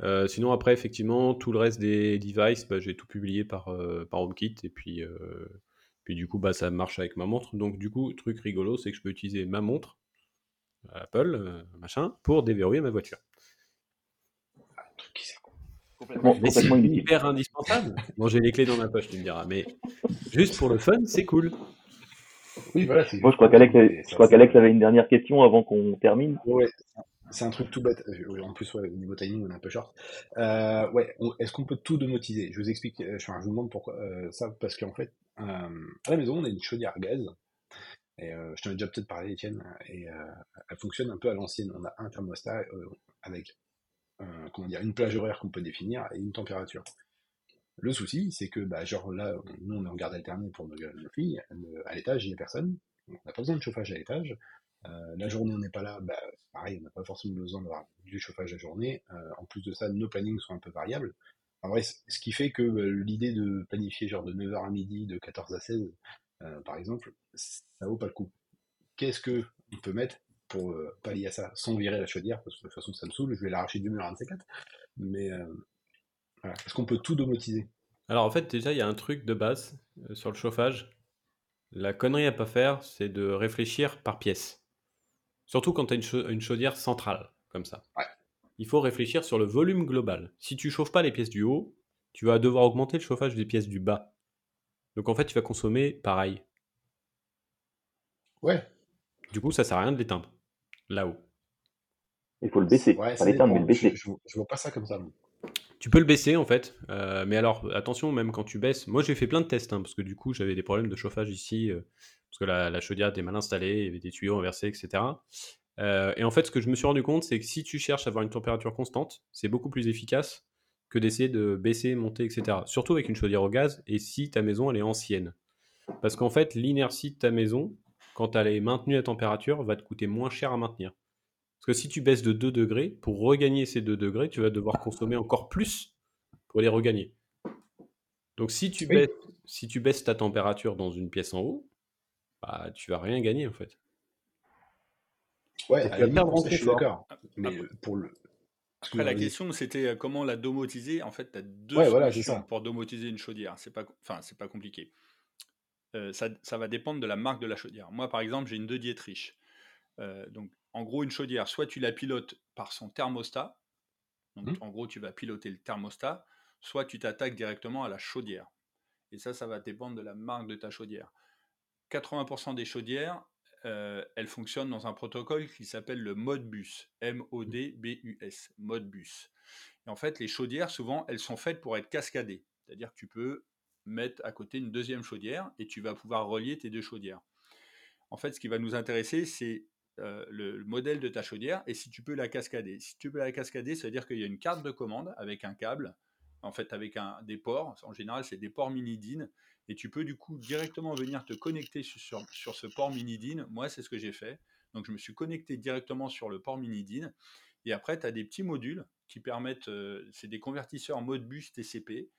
Euh, sinon, après, effectivement, tout le reste des devices, bah, j'ai tout publié par, par HomeKit et puis, puis du coup, bah, ça marche avec ma montre. Donc, du coup, truc rigolo, c'est que je peux utiliser ma montre, Apple, machin, pour déverrouiller ma voiture. Ah, truc qui mais hyper indispensable. Bon, j'ai les clés dans ma poche, tu me diras, mais juste pour le fun, c'est cool. Oui, voilà. Moi, je crois qu'Alex, je crois qu'Alex avait une dernière question avant qu'on termine. Ouais, c'est un truc tout bête. Euh, en plus, au niveau timing, on est un peu short. Euh, ouais, est-ce qu'on peut tout domotiser? Je vous explique, euh, je vous demande pourquoi ça, parce qu'en fait, à la maison, on a une chaudière gaz. Et je t'en ai déjà peut-être parlé, Étienne, et elle fonctionne un peu à l'ancienne. On a un thermostat avec comment dire, une plage horaire qu'on peut définir et une température. Le souci, c'est que, bah, genre là, nous on est en garde alternée pour nos, filles, à l'étage il n'y a personne, on n'a pas besoin de chauffage à l'étage. Euh, la journée on n'est pas là, bah, pareil, on n'a pas forcément besoin d'avoir du chauffage la journée. Euh, en plus de ça, nos plannings sont un peu variables. En vrai, ce qui fait que bah, l'idée de planifier genre de 9h à midi, de 14 à 16, euh, par exemple, ça vaut pas le coup. Qu'est-ce que on peut mettre pour pallier à ça sans virer la chaudière? Parce que de toute façon ça me saoule, je vais l'arracher du mur un de ces quatre. Mais est-ce qu'on peut tout domotiser? Alors en fait, déjà, il y a un truc de base euh, sur le chauffage. La connerie à pas faire, c'est de réfléchir par pièce. Surtout quand tu as une, chaudière centrale, comme ça. Il faut réfléchir sur le volume global. Si tu chauffes pas les pièces du haut, tu vas devoir augmenter le chauffage des pièces du bas. Donc en fait, tu vas consommer pareil. Ouais. Du coup, ça sert à rien de l'éteindre. Là-haut. Il faut le baisser. Ouais, pas l'éteindre, mais le baisser. Je, je, vois pas ça comme ça. Tu peux le baisser en fait, euh, mais alors attention, même quand tu baisses, moi j'ai fait plein de tests, hein, parce que du coup j'avais des problèmes de chauffage ici, euh, parce que la, chaudière était mal installée, il y avait des tuyaux inversés, etc. Euh, et en fait, ce que je me suis rendu compte, c'est que si tu cherches à avoir une température constante, c'est beaucoup plus efficace que d'essayer de baisser, monter, etc. Surtout avec une chaudière au gaz, et si ta maison elle est ancienne. Parce qu'en fait, l'inertie de ta maison, quand elle est maintenue à température, va te coûter moins cher à maintenir. Parce que si tu baisses de 2 degrés, pour regagner ces 2 degrés, tu vas devoir consommer encore plus pour les regagner. Donc si tu, baisses, si tu baisses ta température dans une pièce en haut, bah, tu vas rien gagner en fait. Ouais, tu vas je suis d'accord. Mais pour le. Après, la question, c'était euh, comment la domotiser? En fait, tu as deux solutions pour domotiser une chaudière. C'est pas, enfin, c'est pas compliqué. Euh, ça, ça, va dépendre de la marque de la chaudière. Moi, par exemple, j'ai une De Dietrich. Euh, donc, en gros, une chaudière, soit tu la pilotes par son thermostat, donc mmh. en gros, tu vas piloter le thermostat, soit tu t'attaques directement à la chaudière. Et ça, ça va dépendre de la marque de ta chaudière. 80% des chaudières, euh, elles fonctionnent dans un protocole qui s'appelle le Modbus, M-O-D-B-U-S, Modbus. Et en fait, les chaudières, souvent, elles sont faites pour être cascadées. C'est-à-dire que tu peux mettre à côté une deuxième chaudière et tu vas pouvoir relier tes deux chaudières. En fait, ce qui va nous intéresser, c'est euh, le, modèle de ta chaudière et si tu peux la cascader. Si tu peux la cascader, ça veut dire qu'il y a une carte de commande avec un câble, en fait avec un, des ports, en général c'est des ports mini DIN, et tu peux du coup directement venir te connecter sur, ce port mini DIN. Moi c'est ce que j'ai fait, donc je me suis connecté directement sur le port mini DIN, et après tu as des petits modules qui permettent, euh, c'est des convertisseurs mode bus TCP,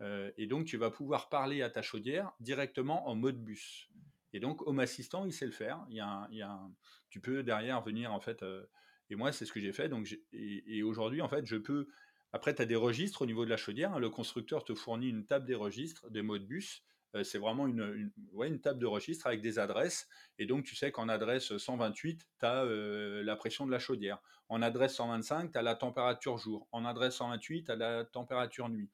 euh, et donc tu vas pouvoir parler à ta chaudière directement en mode bus. Et donc, Home Assistant, il sait le faire. Il y a, a tu peux derrière venir, en fait, euh, et moi, c'est ce que j'ai fait. Donc, et, aujourd'hui, en fait, je peux. Après, tu as des registres au niveau de la chaudière. Hein. le constructeur te fournit une table des registres, des modes bus. euh, c'est vraiment une table de registre avec des adresses. Et donc, tu sais qu'en adresse 128, tu as la pression de la chaudière. En adresse 125, tu as la température jour. En adresse 128, tu as la température nuit.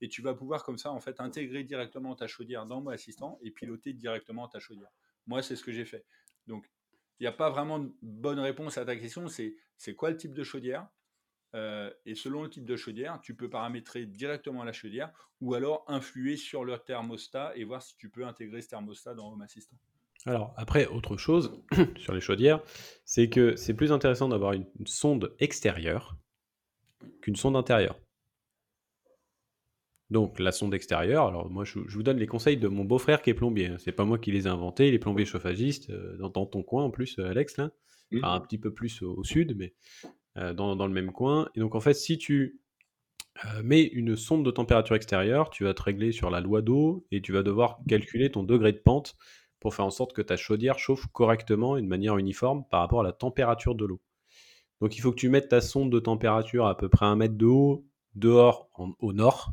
Et tu vas pouvoir comme ça, en fait, intégrer directement ta chaudière dans mon assistant et piloter directement ta chaudière. Moi, c'est ce que j'ai fait. Donc, il n'y a pas vraiment de bonne réponse à ta question. C'est quoi le type de chaudière euh, et selon le type de chaudière, tu peux paramétrer directement la chaudière ou alors influer sur le thermostat et voir si tu peux intégrer ce thermostat dans Home Assistant. Alors après, autre chose [CLEARS THROAT] sur les chaudières, c'est que c'est plus intéressant d'avoir une sonde extérieure qu'une sonde intérieure. Donc la sonde extérieure, alors moi je, vous donne les conseils de mon beau-frère qui est plombier. Hein. C'est pas moi qui les ai inventés, il est plombier chauffagiste euh, dans, ton coin en plus, euh, Alex là. Mmh. un petit peu plus au, sud, mais euh, dans, le même coin. Et donc en fait, si tu mets une sonde de température extérieure, tu vas te régler sur la loi d'eau et tu vas devoir calculer ton degré de pente pour faire en sorte que ta chaudière chauffe correctement et de manière uniforme par rapport à la température de l'eau. Donc il faut que tu mettes ta sonde de température à peu près un mètre de haut dehors au nord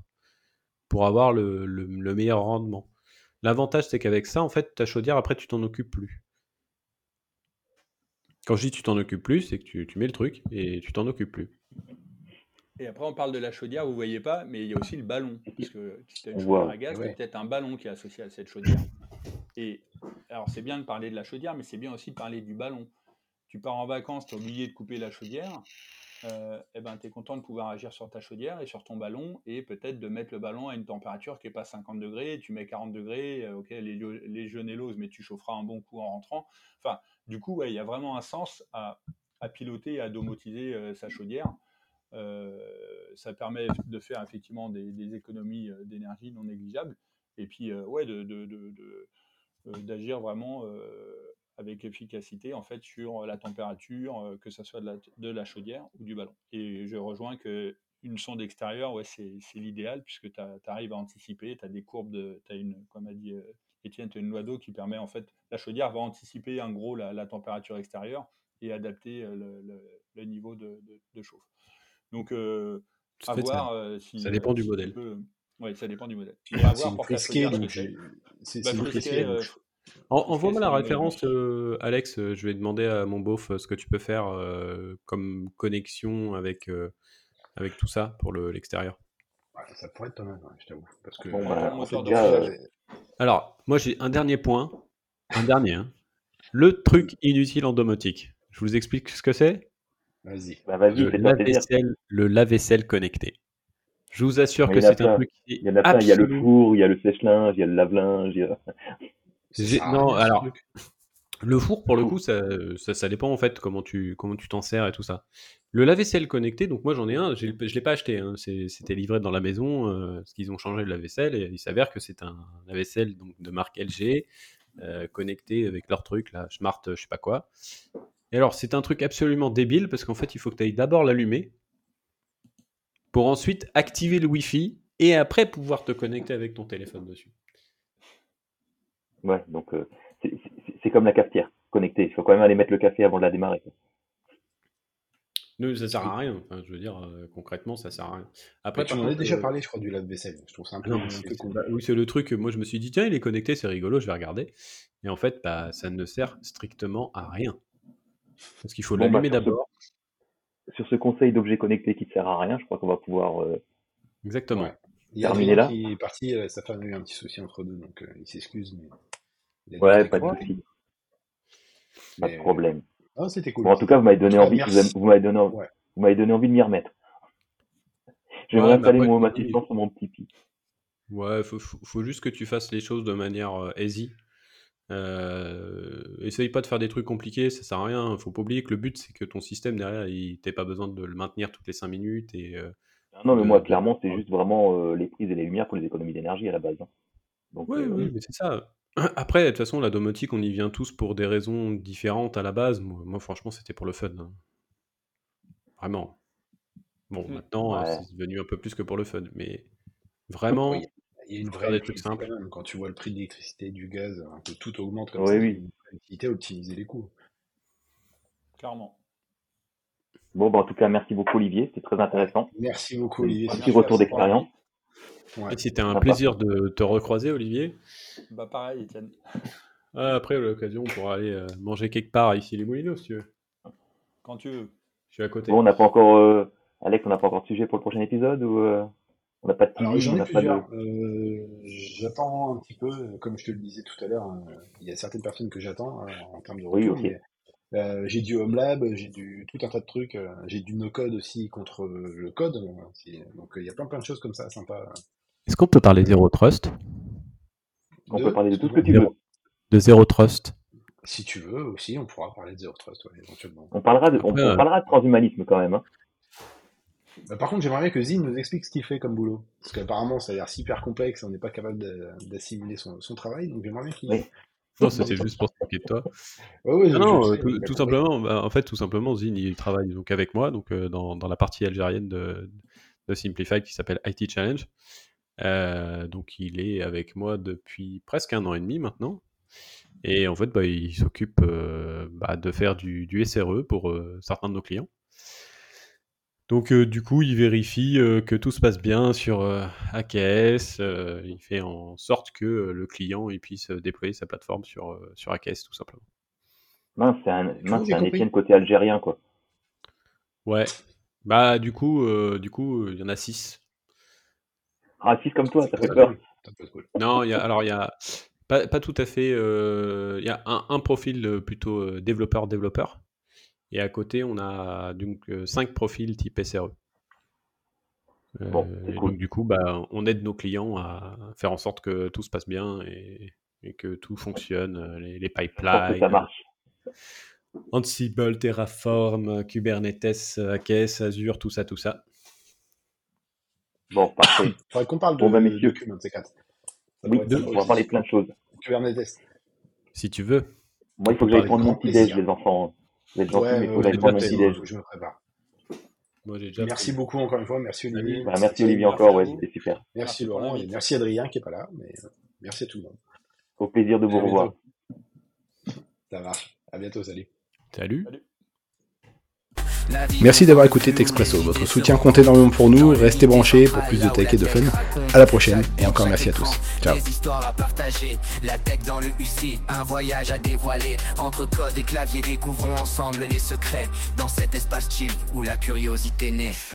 pour avoir le, meilleur rendement. L'avantage, c'est qu'avec ça, en fait, ta chaudière, après, tu t'en occupes plus. Quand je dis tu t'en occupes plus, c'est que tu, mets le truc et tu t'en occupes plus. Et après, on parle de la chaudière, vous voyez pas, mais il y a aussi le ballon. Parce que si tu as une chaudière à gaz, peut-être un ballon qui est associé à cette chaudière. Et alors, c'est bien de parler de la chaudière, mais c'est bien aussi de parler du ballon. Tu pars en vacances, tu as oublié de couper la chaudière euh, eh ben, tu es content de pouvoir agir sur ta chaudière et sur ton ballon et peut-être de mettre le ballon à une température qui n'est pas 50 degrés, tu mets 40 degrés, euh, ok, les, légionelloses, mais tu chaufferas un bon coup en rentrant. Enfin, du coup, il y a vraiment un sens à, piloter et à domotiser euh, sa chaudière. ça permet de faire effectivement des, économies d'énergie non négligeables et puis ouais, d'agir de, de, vraiment avec efficacité en fait sur la température, euh, que ce soit de la, de la, chaudière ou du ballon. Et je rejoins que une sonde extérieure, ouais, c'est l'idéal puisque tu arrives à anticiper, tu as des courbes, de, as une, comme a dit euh, Étienne, tu as une loi d'eau qui permet en fait, la chaudière va anticiper en gros la, température extérieure et adapter euh, le, le, niveau de, de, chauffe. Donc, à voir ça, si. Ça dépend du modèle. Oui, ça dépend du modèle. C'est une frisquée, donc c'est Envoie-moi la référence, euh, Alex. Euh, je vais demander à mon beauf euh, ce que tu peux faire comme connexion avec, avec tout ça pour l'extérieur. ça pourrait être pas mal, je t'avoue. Parce que, bah, Alors, moi j'ai un dernier point. Un dernier. Hein. Le truc inutile en domotique. Je vous explique ce que c'est Vas-y. Bah, vas le lave-vaisselle connecté. Je vous assure que c'est un truc Il y en a plein. Il y a le four, il y a le sèche-linge, il y a le lave-linge. [LAUGHS] Non, alors, le four, pour le coup, ça, ça, dépend en fait comment tu comment tu t'en sers et tout ça. Le lave-vaisselle connecté, donc moi j'en ai un, je ne l'ai pas acheté, hein, c'était livré dans la maison, euh, parce qu'ils ont changé le lave-vaisselle, et il s'avère que c'est un lave-vaisselle de marque LG, euh, connecté avec leur truc, là, Smart, je sais pas quoi. Et alors, c'est un truc absolument débile, parce qu'en fait, il faut que tu ailles d'abord l'allumer, pour ensuite activer le Wi-Fi, et après pouvoir te connecter avec ton téléphone dessus. Ouais, donc euh, c'est comme la cafetière connectée. Il faut quand même aller mettre le café avant de la démarrer. Non, ça sert à rien. je veux dire, euh, concrètement, ça sert à rien. Après, tu en as déjà euh, parlé, je crois, du lave-vaisselle. Je trouve ça un peu, oui, c'est le truc. Moi, je me suis dit, tiens, il est connecté, c'est rigolo, je vais regarder. Et en fait, bah, ça ne sert strictement à rien. Parce qu'il faut bah, l'allumer d'abord. Sur ce conseil d'objet connecté qui ne sert à rien, je crois qu'on va pouvoir. Exactement. Il terminer là. qui est parti, sa femme a eu un petit souci entre deux, donc il s'excuse. Mais... Ouais, pas de souci. Pas de problème. Ah, c'était cool. Bon, en tout cas, vous m'avez donné envie, vous m'avez donné, vous m'avez donné envie de m'y remettre. J'aimerais ouais, installer mon assistant sur mon petit pi. Ouais, faut, faut, juste que tu fasses les choses de manière euh, easy. Euh, essaye pas de faire des trucs compliqués, ça sert à rien. Faut pas oublier que le but c'est que ton système derrière, il t'ait pas besoin de le maintenir toutes les 5 minutes et. Euh, non, mais moi clairement, c'est juste vraiment euh, les prises et les lumières pour les économies d'énergie à la base. Hein. Donc, oui, oui, mais c'est ça. [CLEARS THROAT] Après, de toute façon, la domotique, on y vient tous pour des raisons différentes à la base. Moi, franchement, c'était pour le fun. Hein. Vraiment. Bon, mmh. maintenant, c'est devenu un peu plus que pour le fun, mais vraiment, il y a une vraie des trucs simples. Quand tu vois le prix de l'électricité, du gaz, un peu tout augmente comme oui, ça. Oui. Optimiser les coûts. Clairement. Bon, bah, en tout cas, merci beaucoup, Olivier. C'était très intéressant. Merci beaucoup, Olivier. Un petit retour d'expérience. Ouais. C'était un plaisir de te recroiser, Olivier. Bah pareil, Étienne. [LAUGHS] Ah, après, à l'occasion, on pourra aller euh, manger quelque part ici les Moulineaux, si tu veux. Quand tu veux. Je suis à côté. Bon, on n'a pas encore, euh, Alex, on n'a pas encore de sujet pour le prochain épisode ou euh, on n'a pas de Alors j'en ai de. Euh, j'attends un petit peu, comme je te le disais tout à l'heure, euh, il y a certaines personnes que j'attends en termes de Oui, retour. ok. mais, euh, j'ai du Home Lab, j'ai du tout un tas de trucs, euh, j'ai du no code aussi contre euh, le code. donc euh, il y a plein plein de choses comme ça, sympa. Est-ce qu'on peut parler Zero Trust? On De- peut parler de tout ce que tu veux. De Zero Trust Si tu veux aussi, on pourra parler de Zero Trust, ouais, éventuellement. On parlera de, on, Après, on euh, parlera de transhumanisme quand même. Hein. Euh, par contre, j'aimerais bien que Zine nous explique ce qu'il fait comme boulot. Parce qu'apparemment, ça a l'air super complexe, on n'est pas capable de- d'assimiler son, son travail, donc j'aimerais bien qu'il. Oui. Non, c'était juste pour moquer de toi. Ouais, ouais, je- Non, euh, sais, tout, simplement, bah, en fait, tout simplement, Zine, il travaille donc avec moi, donc euh, dans, dans la partie algérienne de, de Simplify qui s'appelle IT Challenge. Euh, donc, il est avec moi depuis presque un an et demi maintenant. Et en fait, bah, il s'occupe euh, bah, de faire du, du SRE pour certains de nos clients. Donc, euh, du coup, il vérifie euh, que tout se passe bien sur euh, AKS. euh, il fait en sorte que euh, le client il puisse déployer sa plateforme sur, euh, sur AKS, tout simplement. Mince, c'est un, mince, un Étienne côté algérien, quoi. Ouais. Bah, du coup, euh, du coup, il y en a six. Raciste comme toi, ça fait peur. cool. Ça peut être cool. Non, il y a, alors il y a pas, pas tout à fait. euh, Il y a un, un profil plutôt euh, développeur-développeur. Et à côté, on a donc euh, cinq profils type SRE. Euh, Bon, c'est et cool. donc du coup, bah, on aide nos clients à faire en sorte que tout se passe bien et, et que tout fonctionne, euh, les, les que pipelines, ça marche. Ansible, Terraform, Kubernetes, AKS, Azure, tout ça, tout ça. Bon, parfait. [COUGHS] Faudrait qu'on parle de, Bon, bah, de de ces quatre. Ça Oui, être on va parler plein de choses. Kubernetes. Si tu veux. Moi, il faut que j'aille prendre mon petit déj, les enfants. Vous êtes Ouais, mais il faut prendre déj. je me prépare. Moi, j'ai déjà Merci pris. beaucoup encore une fois, merci Olivier. Voilà, merci Olivier encore, ouais, c'était super. Merci Merci pour Laurent et merci Adrien qui est pas là, mais euh, merci à tout le monde. Au plaisir de vous revoir. Ça marche. À bientôt, salut. Salut. Merci d'avoir écouté Texpresso. Votre soutien compte énormément pour nous. Restez branchés pour plus de tech et de fun. À la prochaine et encore merci à tous. Ciao.